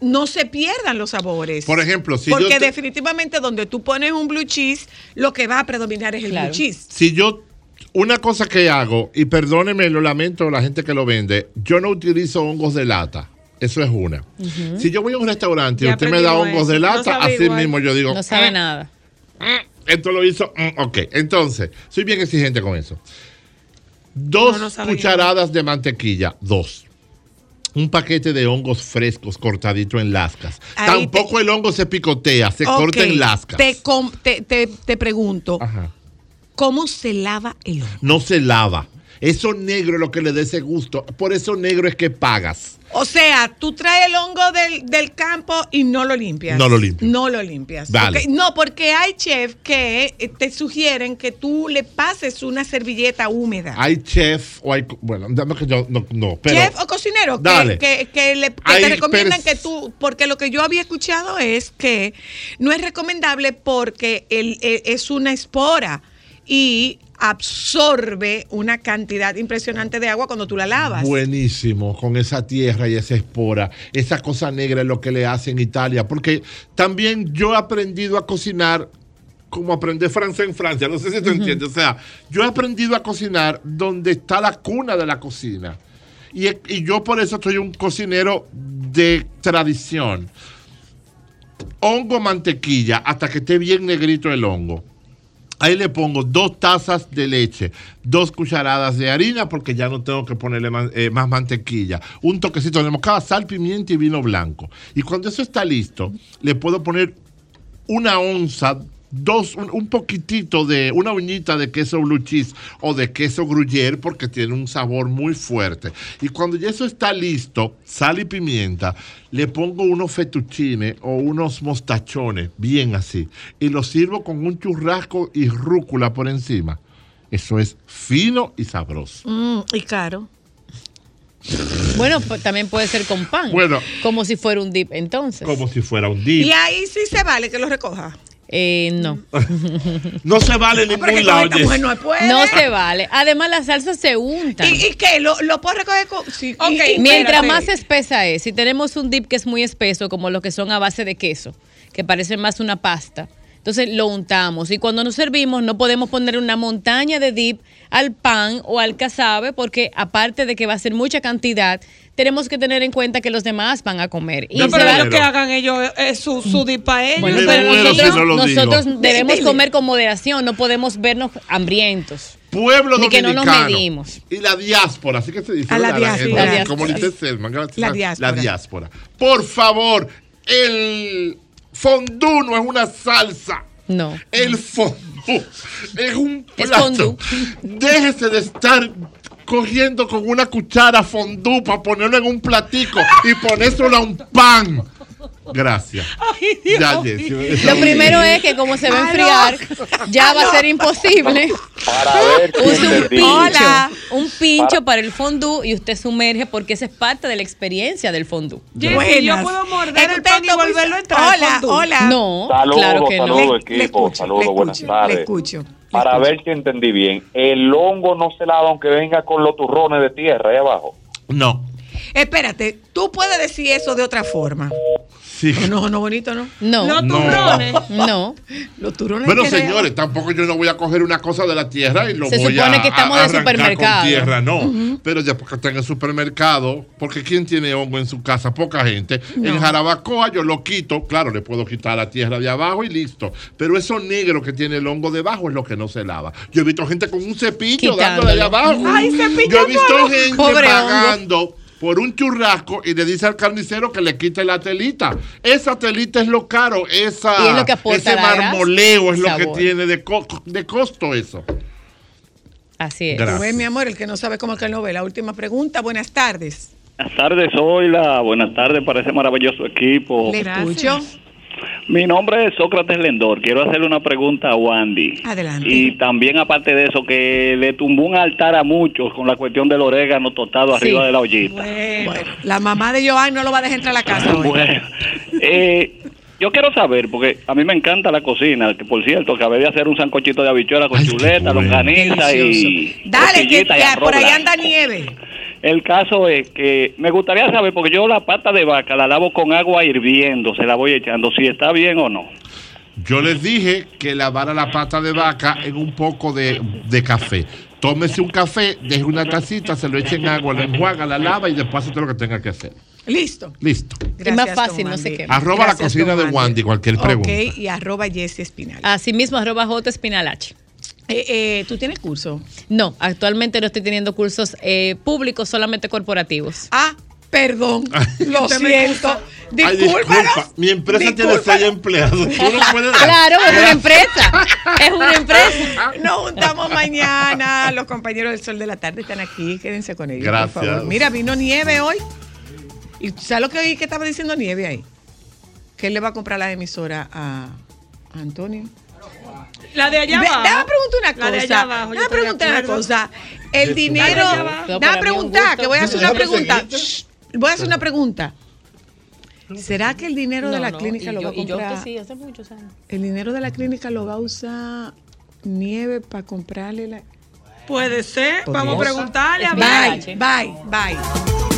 no se pierdan los sabores. Por ejemplo, si Porque yo te- definitivamente donde tú pones un blue cheese, lo que va a predominar es el blue cheese. Si yo, una cosa que hago, y perdóneme, lo lamento la gente que lo vende, yo no utilizo hongos de lata. Eso es una. Si yo voy a un restaurante y Ya usted me da hongos de eso. No lata, sabe así igual. mismo yo digo. No sabe "Mm, nada. Esto lo hizo. mm, ok, entonces, soy bien exigente con eso. Dos No, no sabe cucharadas de mantequilla, dos. Un paquete de hongos frescos cortadito en lascas. Ahí Tampoco el hongo se picotea, se corta en lascas. Te, com- te, te- te pregunto, Ajá. ¿cómo se lava el hongo? No se lava. Eso negro es lo que le da ese gusto. Por eso negro es que pagas. O sea, tú traes el hongo del, del campo y no lo limpias. No lo limpias. No lo limpias. Vale. Ok, No, porque hay chefs que eh, te sugieren que tú le pases una servilleta húmeda. Hay chef o hay. Bueno, dame que yo. No, no pero. Chef o cocinero Dale. que, que le, que Hay te recomiendan que tú, porque lo que yo había escuchado es que no es recomendable porque el, el- es una espora y absorbe una cantidad impresionante de agua cuando tú la lavas. Buenísimo, con esa tierra y esa espora, esa cosa negra es lo que le hace en Italia, porque también yo he aprendido a cocinar como aprender francés en Francia, no sé si tú entiendes, o sea, yo he aprendido a cocinar donde está la cuna de la cocina. Y, y yo por eso soy un cocinero de tradición. Hongo, mantequilla, hasta que esté bien negrito el hongo. Ahí le pongo dos tazas de leche, dos cucharadas de harina, porque ya no tengo que ponerle más, eh, más mantequilla, un toquecito de moscada, sal, pimienta y vino blanco. Y cuando eso está listo, le puedo poner una onza, dos, un, un poquitito de, una uñita de queso blue cheese o de queso gruyere, porque tiene un sabor muy fuerte. Y cuando ya eso está listo, sal y pimienta, le pongo unos fettuccine o unos mostachones, bien así, y lo sirvo con un churrasco y rúcula por encima. Eso es fino y sabroso. Mm, y caro. Bueno, pues, también puede ser con pan. Bueno. Como si fuera un dip entonces. Como si fuera un dip. Y ahí sí se vale que lo recoja. Eh, no. No se vale en Ah, pero ningún lado. mujer no puede. No se vale. Además, las salsas se untan. ¿Y, y qué? ¿Lo, lo puedo recoger con.? Sí. Y- Mientras espérate. más espesa es, si tenemos un dip que es muy espeso, como los que son a base de queso, que parece más una pasta, entonces lo untamos. Y cuando nos servimos, no podemos poner una montaña de dip al pan o al casabe, porque aparte de que va a ser mucha cantidad, tenemos que tener en cuenta que los demás van a comer. Y No, pero lo que hagan ellos es su, su dip para ellos. Bueno, pero nosotros, si no nosotros debemos Dile. comer con moderación, no podemos vernos hambrientos. Pueblo Ni que no dominicano. nos medimos. Y la diáspora, así que se dice. A la diáspora. La Como dice Selman, gracias. La diáspora. La diáspora. Por favor, el fondue no es una salsa. No. El fondue es un Es plato. Déjese de estar cogiendo con una cuchara fondue para ponerlo en un platico y ponérselo a un pan. Gracias. Ya, Jessy, esa- Lo primero es que como se va a enfriar, ya va a ser imposible. Para ver Use un pincho, Hola. un pincho para el fondue y usted sumerge porque esa es parte de la experiencia del fondue. Jessy, yo puedo morder el pan y volverlo a entrar. Hola, hola. No, Saludos, claro que no. saludos, Le- le equipo. escucho, le buenas tardes. le escucho. Para ver si entendí bien, el hongo no se lava aunque venga con los turrones de tierra ahí abajo. No. Espérate, tú puedes decir eso de otra forma. Sí. No, no, bonito, ¿no? No. Los No. turrones. No. Los turrones. Bueno, señores, tampoco yo no voy a coger una cosa de la tierra y lo Se voy supone a, que estamos a- de supermercado. con tierra, no. Pero ya porque está en el supermercado, porque ¿quién tiene hongo en su casa? Poca gente. En Jarabacoa yo lo quito, claro, le puedo quitar la tierra de abajo y listo. Pero eso negro que tiene el hongo debajo es lo que no se lava. Yo he visto gente con un cepillo dándole de abajo. Ay, cepillo yo he visto gente Pobre hongo. Por un churrasco y le dice al carnicero que le quite la telita. Esa telita es lo caro, esa, es lo que aporta ese marmoleo es lo que tiene de, co- de costo eso. Así es. Gracias. Mi amor, el que no sabe cómo es que no ve. La última pregunta. Buenas tardes. Buenas tardes, Zoila. Buenas tardes para ese maravilloso equipo. Le escucho. Mi nombre es Sócrates Lendor. Quiero hacerle una pregunta a Wandy. Adelante. Y también, aparte de eso, que le tumbó un altar a muchos con la cuestión del orégano tostado Sí. arriba de la ollita. Bueno, la mamá de Joan no lo va a dejar entrar a la casa hoy. Bueno, eh, yo quiero saber, porque a mí me encanta la cocina, que por cierto, acabé de hacer un sancochito de habichuela con chuleta, longaniza y Dale, que, tortillita y que arroz por ahí anda nieve. El caso es que me gustaría saber, porque yo la pata de vaca la lavo con agua hirviendo, se la voy echando, si está bien o no. Yo les dije que lavara la pata de vaca en un poco de, de café. Tómese un café, deje una tacita, se lo eche en agua, la enjuaga, la lava y después hace todo lo que tenga que hacer. Listo. Listo. Es más fácil, no se quema. Arroba la cocina de Wandy, cualquier pregunta. Ok, y arroba Jessy Espinal. Asimismo, arroba J Espinalache. Eh, eh, ¿Tú tienes curso? No, actualmente no estoy teniendo cursos eh, públicos, solamente corporativos. Ah, perdón. Lo Usted me siento. Ay, disculpa, mi empresa tiene seis empleados. Tú no puedes dar. Claro, es una empresa. Es una empresa. Nos juntamos mañana. Los compañeros del Sol de la Tarde están aquí. Quédense con ellos. Gracias. Por favor. Mira, vino nieve hoy. ¿Y sabes lo que oí que estaba diciendo Nieve ahí? Que él le va a comprar la emisora a Antonio. La de allá abajo. Déjame preguntar una cosa. La de allá abajo. Déjame preguntar una cosa. El dinero. Déjame preguntar, que voy a hacer una pregunta. Shh, Voy a hacer una pregunta. ¿Será que el dinero de la no, clínica lo yo- va a y yo que comprar? sí, hace muchos años. El dinero de la clínica lo va a usar Nieve para comprarle la. Puede ser. Vamos a preguntarle a Bye, bye, bye.